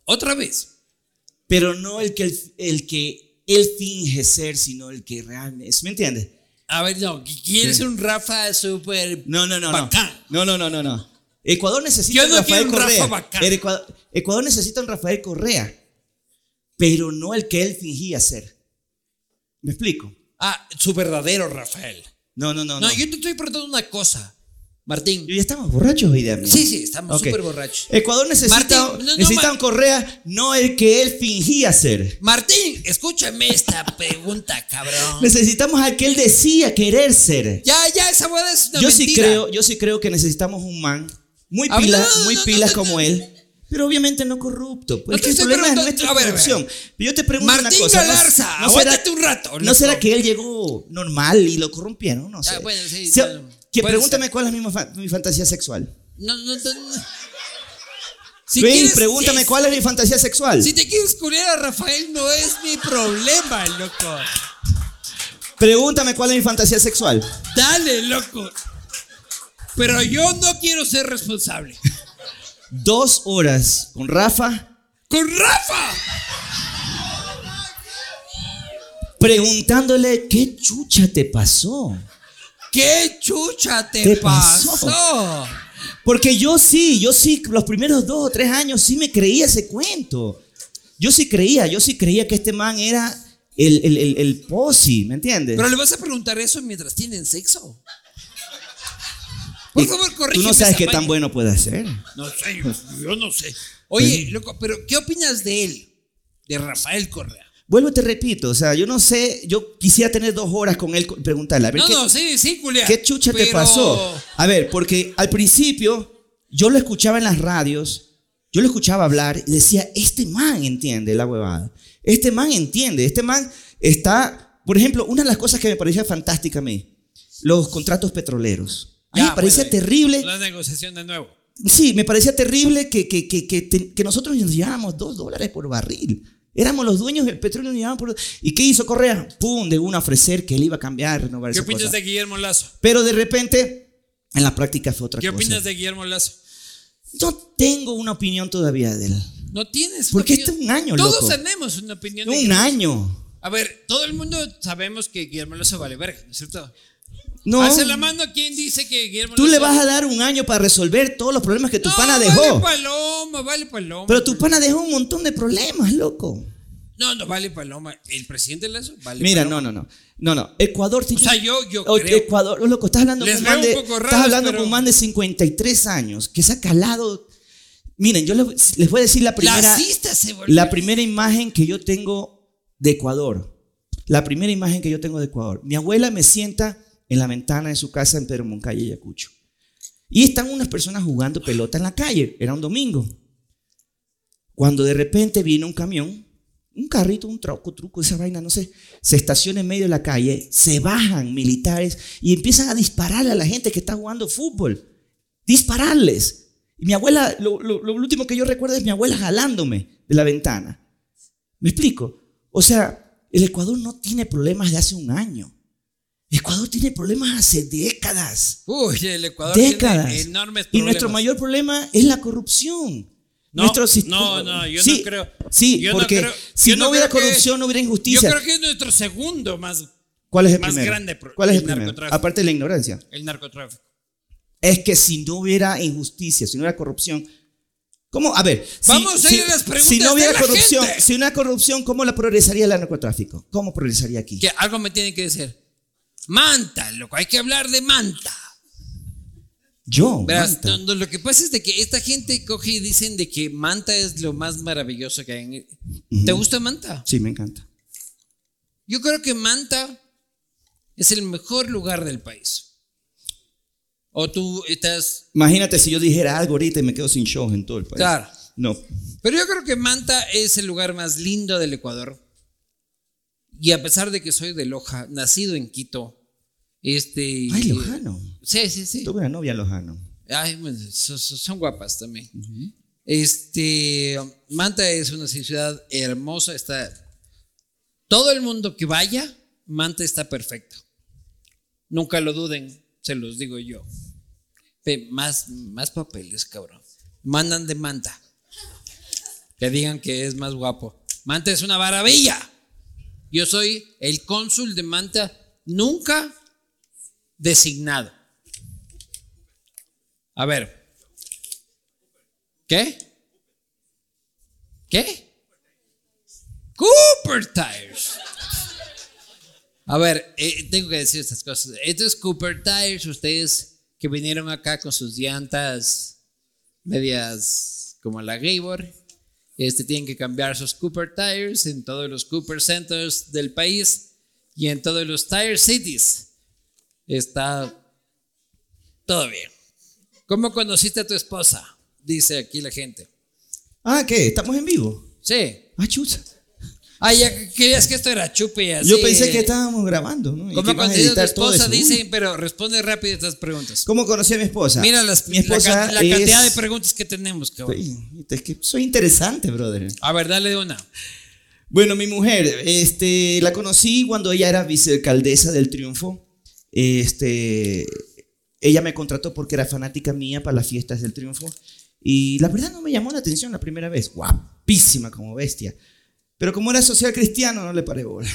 ¿Otra vez? Pero no el que, el, que él finge ser, sino el que realmente, ¿me entiendes? A ver, no, ¿quieres Sí. un Rafa súper No, no, no, no. No, no, no, no, no. Ecuador necesita Yo un Rafael un Correa. El Ecuador, Ecuador necesita un Rafael Correa, pero no el que él fingía ser. ¿Me explico? Ah, su verdadero Rafael. No, no, no, No, no. yo te estoy preguntando una cosa, Martín. Ya estamos borrachos hoy día. Sí, sí, estamos Ok. súper borrachos. Ecuador necesita, Martín, no, no, necesita un Correa, no el que él fingía ser. Martín, escúchame esta pregunta, cabrón. Necesitamos al que él decía querer ser. Ya, ya, esa boda es una yo sí mentira. creo, yo sí creo que necesitamos un man muy A ver, pila, no, no, muy no, pilas no, no, como no. él, pero obviamente no corrupto. Pues No el problema es nuestra a ver, corrupción. Pero yo te pregunto Martín una cosa, ¿no- Galarza, no, será, aguántate un rato. ¿no loco. será que él llegó normal y lo corrompieron? No sé. Ah, bueno, sí, Se- que pregúntame ser. cuál es mi, fa- mi fantasía sexual. No, no, no. Si quieres- pregúntame cuál es mi fantasía sexual. Si te quieres culiar a Rafael, no es mi problema, loco. Pregúntame cuál es mi fantasía sexual. Dale, loco. Pero yo no quiero ser responsable. Dos horas con Rafa ¡Con Rafa! preguntándole qué chucha te pasó. ¿Qué chucha te, ¿Qué pasó? pasó? Porque yo sí, yo sí, los primeros dos o tres años sí me creía ese cuento. Yo sí creía, yo sí creía que este man era el, el, el, el posi, ¿me entiendes? Pero le vas a preguntar eso mientras tienen sexo. Por favor, Tú corrígeme no sabes qué tan bueno puede ser. No sé, yo no sé. Oye, loco, pero ¿qué opinas de él? De Rafael Correa. Vuelvo y te repito, o sea, yo no sé, yo quisiera tener dos horas con él preguntarle, a ver, No, ¿qué, no, sí, sí, Julián. ¿qué chucha te pero- pasó? A ver, porque al principio yo lo escuchaba en las radios, yo lo escuchaba hablar y decía, este man entiende la huevada, este man entiende, este man está, por ejemplo, una de las cosas que me parecía fantástica a mí, los contratos petroleros. A mí me parecía bueno, terrible. La negociación de nuevo. Sí, me parecía terrible que, que, que, que, te- que nosotros nos llevábamos dos dólares por barril. Éramos los dueños del petróleo, llevábamos por... ¿Y qué hizo Correa? Pum, de una a ofrecer que él iba a cambiar, renovar ¿Qué opinas de Guillermo Lazo? Pero de repente, en la práctica fue otra ¿Qué cosa. opinas de Guillermo Lazo? No tengo una opinión todavía de él. No tienes. Porque opinión. este es un año, Todos loco. tenemos una opinión. de Un Guillermo. año. A ver, todo el mundo sabemos que Guillermo Lazo vale verga, ¿no es cierto? No. Hace la mano quien dice que Guillermo Tú le vas a dar un año para resolver todos los problemas que tu no, pana Vale dejó. paloma, vale paloma. Pero tu pana dejó un montón de problemas, loco. No, no vale paloma. El presidente Lazo vale Mira, paloma. no, no, no. No, no. Ecuador tiene. O sea, yo, yo O- creo. Ecuador, loco, estás hablando, Les con un, man de, poco estás hablando pero- con un man de 53 años que se ha calado. Miren, yo les, les voy a decir la primera, se la primera imagen que yo tengo de Ecuador. La primera imagen que yo tengo de Ecuador. Mi abuela me sienta en la ventana de su casa en Pedro Moncayo, Ayacucho. Y están unas personas jugando pelota en la calle. Era un domingo. Cuando de repente viene un camión, un carrito, un troco, truco, esa vaina, no sé, se estaciona en medio de la calle, se bajan militares y empiezan a dispararle a la gente que está jugando fútbol. Dispararles. Y mi abuela, lo, lo- lo último que yo recuerdo es mi abuela jalándome de la ventana. ¿Me explico? O sea, el Ecuador no tiene problemas de hace un año. Ecuador tiene problemas hace décadas. Uy, el Ecuador décadas. tiene enormes y problemas. nuestro mayor problema es la corrupción. No, Nuestro sis- no, no, yo Sí, no creo. Sí, Yo no porque creo- si yo no, no hubiera creo que- corrupción, no hubiera Yo injusticia. creo que es nuestro segundo más. ¿Cuál es el más primero? grande ¿Cuál es el, el primero? Aparte de la ignorancia. El narcotráfico. Es que si no hubiera injusticia, si no hubiera corrupción, ¿cómo? A ver, si- Vamos a si, ir a las preguntas si no hubiera de la corrupción, gente. si no hubiera corrupción, ¿cómo la progresaría el narcotráfico? ¿Cómo progresaría aquí? Que algo me tiene que decir. Manta, loco, hay que hablar de Manta. Yo, Manta. no, no, lo que pasa es de que esta gente coge y dicen de que Manta es lo más maravilloso que hay. en- ¿Te gusta Manta? Sí, me encanta. Yo creo que Manta es el mejor lugar del país. O tú estás. Imagínate si yo dijera algo ahorita y me quedo sin shows en todo el país. Claro. No. Pero yo creo que Manta es el lugar más lindo del Ecuador. Y a pesar de que soy de Loja, nacido en Quito, este. Ay, Lojano. Sí, sí, sí. Tuve una novia Lojano. Ay, son guapas también. Este, Manta es una ciudad hermosa, está todo el mundo que vaya, Manta está perfecto. Nunca lo duden, se los digo yo. Más, más papeles, cabrón. Mandan de Manta. Que digan que es más guapo. Manta es una maravilla. Yo soy el cónsul de Manta, nunca designado. A ver. ¿Qué? ¿Qué? Cooper Tires. A ver, eh, tengo que decir estas cosas. Esto es Cooper Tires. Ustedes que vinieron acá con sus llantas medias como la Gabor, este, tienen que cambiar sus Cooper Tires en todos los Cooper Centers del país y en todos los Tire Cities. Está todo bien. ¿Cómo conociste a tu esposa? Dice aquí la gente. Ah, ¿qué? ¿Estamos en vivo? Sí. Ah, chucha. Ah, ya querías que esto era chupe así. Yo pensé que estábamos grabando, ¿no? Y ¿Cómo ibas a tu esposa? eso. Dice, Uy, pero responde rápido estas preguntas. ¿Cómo conocí a mi esposa? Mira las, mi esposa la, ca- la es- cantidad de preguntas que tenemos, cabrón. Es que soy interesante, brother. A ver, dale una. Bueno, mi mujer, este, la conocí cuando ella era vicealcaldesa del Triunfo. Este, ella me contrató porque era fanática mía para las fiestas del Triunfo. Y la verdad no me llamó la atención la primera vez. Guapísima como bestia. Pero como era social cristiano, no le paré bola.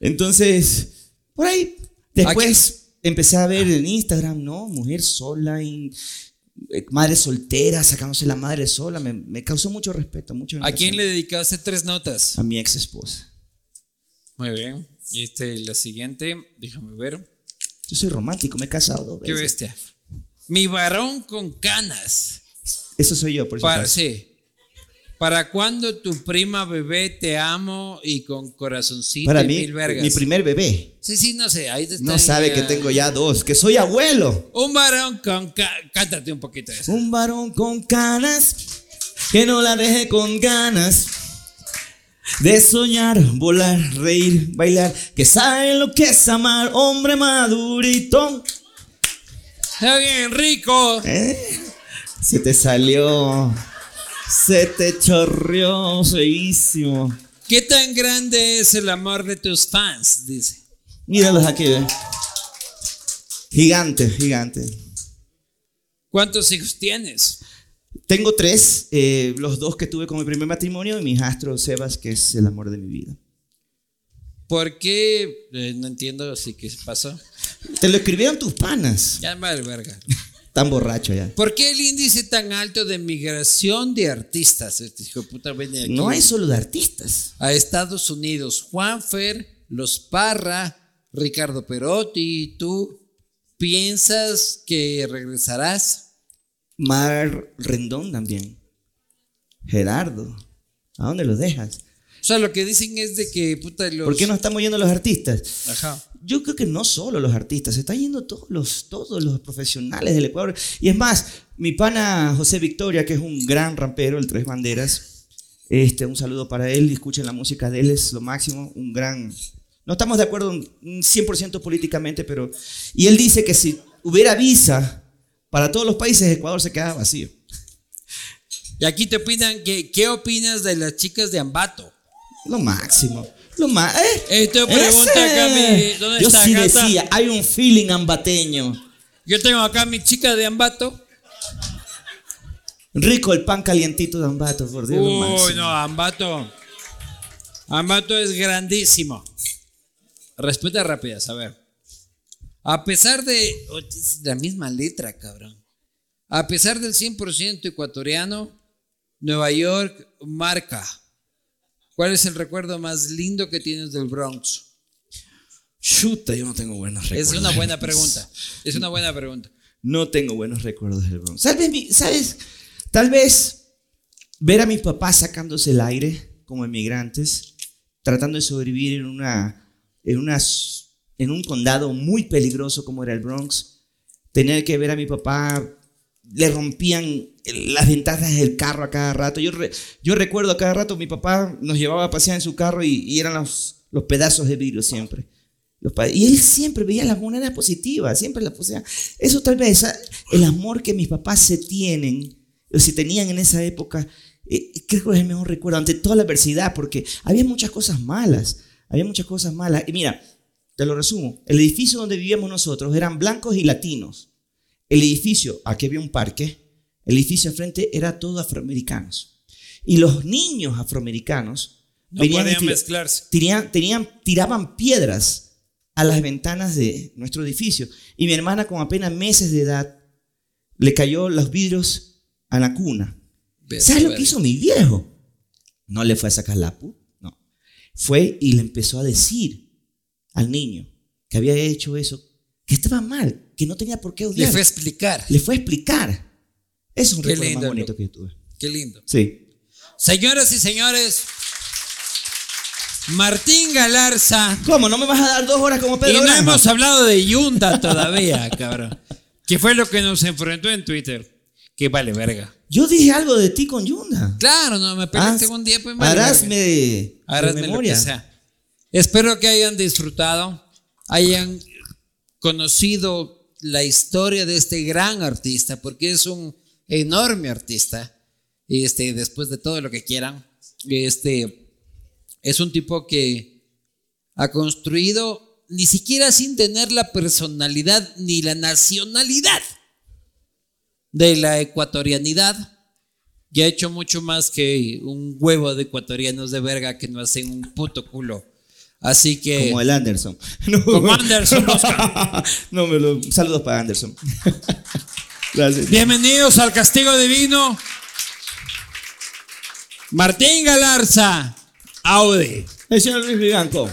Entonces, por ahí, después empecé a ver en Instagram, ¿no? Mujer sola, in- eh, madre soltera, sacándose la madre sola. Me, me causó mucho respeto, mucho ¿A quién le dedicaste tres notas? A mi ex esposa. Muy bien. Y este, la siguiente, déjame ver. Yo soy romántico, me he casado dos Qué veces. bestia. Mi varón con canas. Eso soy yo, por si Para, sí. ¿Para cuándo tu prima bebé te amo y con corazoncito Para y mí, mil vergas? mi primer bebé. Sí, sí, no sé. Ahí No sabe que tengo ya dos, que soy abuelo. Un varón con Cántate un poquito eso. Un varón con canas, que no la deje con ganas de soñar, volar, reír, bailar, que sabe lo que es amar, hombre madurito. Está bien, rico. ¿Eh? Se te salió, se te chorreó, feísimo. ¿Qué tan grande es el amor de tus fans? Dice. Míralos aquí, ve. Gigante, gigante. ¿Cuántos hijos tienes? Tengo tres, eh, los dos que tuve con mi primer matrimonio y mi hijastro Sebas, que es el amor de mi vida. ¿Por qué? Eh, no entiendo así que pasó. Te lo escribieron tus panas. Ya mal verga. Tan borracho ya. ¿Por qué el índice tan alto de migración de artistas? Este hijo de puta viene aquí No hay solo de artistas. a Estados Unidos. Juanfer, Los Parra, Ricardo Perotti, ¿tú piensas que regresarás? Mar Rendón también. Gerardo. ¿A dónde los dejas? O sea, lo que dicen es de que puta los... ¿Por qué no estamos yendo los artistas? Ajá. Yo creo que no solo los artistas, se están yendo todos los, todos los profesionales del Ecuador. Y es más, mi pana José Victoria, que es un gran rampero, el Tres Banderas, este, un saludo para él, escuchen la música de él, es lo máximo, un gran... No estamos de acuerdo un 100% políticamente, pero... Y él dice que si hubiera visa para todos los países, Ecuador se quedaba vacío. Y aquí te opinan, que, ¿qué opinas de las chicas de Ambato? Lo máximo. Lo más. ¿eh? Eh, pregunta Ese. acá mi- ¿dónde Yo está sí decía, hay un feeling ambateño. Yo tengo acá a mi chica de Ambato. Rico el pan calientito de Ambato, por Dios. lo Uy, máximo. no, Ambato. Ambato es grandísimo. Respeta rápidas, a ver. A pesar de. oh, es la misma letra, cabrón. A pesar del 100% ecuatoriano, Nueva York marca. ¿Cuál es el recuerdo más lindo que tienes del Bronx? Chuta, yo no tengo buenos recuerdos. Es una del buena Bronx. pregunta. Es una buena pregunta. No tengo buenos recuerdos del Bronx. ¿Sabes? ¿Sabes? Tal vez ver a mi papá sacándose el aire como emigrantes, tratando de sobrevivir en, una, en, una, en un condado muy peligroso como era el Bronx, tener que ver a mi papá, le rompían las ventanas del carro a cada rato. Yo, yo recuerdo a cada rato mi papá nos llevaba a pasear en su carro y, eran los, los pedazos de vidrio siempre. Los Y él siempre veía las monedas positivas, siempre las posea. Eso tal vez, ah, el amor que mis papás se tienen, o se tenían en esa época, eh, creo que es el mejor recuerdo ante toda la adversidad, porque había muchas cosas malas, había muchas cosas malas. Y mira, te lo resumo, el edificio donde vivíamos nosotros eran blancos y latinos. El edificio, aquí había un parque, el edificio al frente era todo afroamericanos. Y los niños afroamericanos No venían podían mezclarse. tenían, tenían, tiraban piedras a las ventanas de nuestro edificio. Y mi hermana, con apenas meses de edad, le cayó los vidrios a la cuna. ¿Sabes lo que hizo mi viejo? No le fue a sacar la pu, no. Fue y le empezó a decir al niño que había hecho eso, que estaba mal, que no tenía por qué Le odiar. fue a explicar. Le fue a explicar. Es un Qué recuerdo lindo, más bonito que yo tuve. Qué lindo. Sí. Señoras y señores, Martín Galarza. ¿Cómo? ¿No me vas a dar dos horas como Y Pedro no Granja? hemos hablado de Yunda todavía, cabrón. Que fue lo que nos enfrentó en Twitter. Que vale verga. Yo dije algo de ti con Yunda. Claro, no me peleaste un día, pues vale Harásme lo memoria. que sea. Espero que hayan disfrutado, hayan conocido la historia de este gran artista, porque es un enorme artista. Este, después de todo lo que quieran, este, es un tipo que ha construido ni siquiera sin tener la personalidad ni la nacionalidad de la ecuatorianidad. Y ha hecho mucho más que un huevo de ecuatorianos de verga que no hacen un puto culo. Así que. Como el Anderson. No. Como Anderson Oscar. no, me lo, saludos para Anderson. Gracias. Bienvenidos al Castigo Divino. Martín Galarza, Audi. El señor Luis Viganco.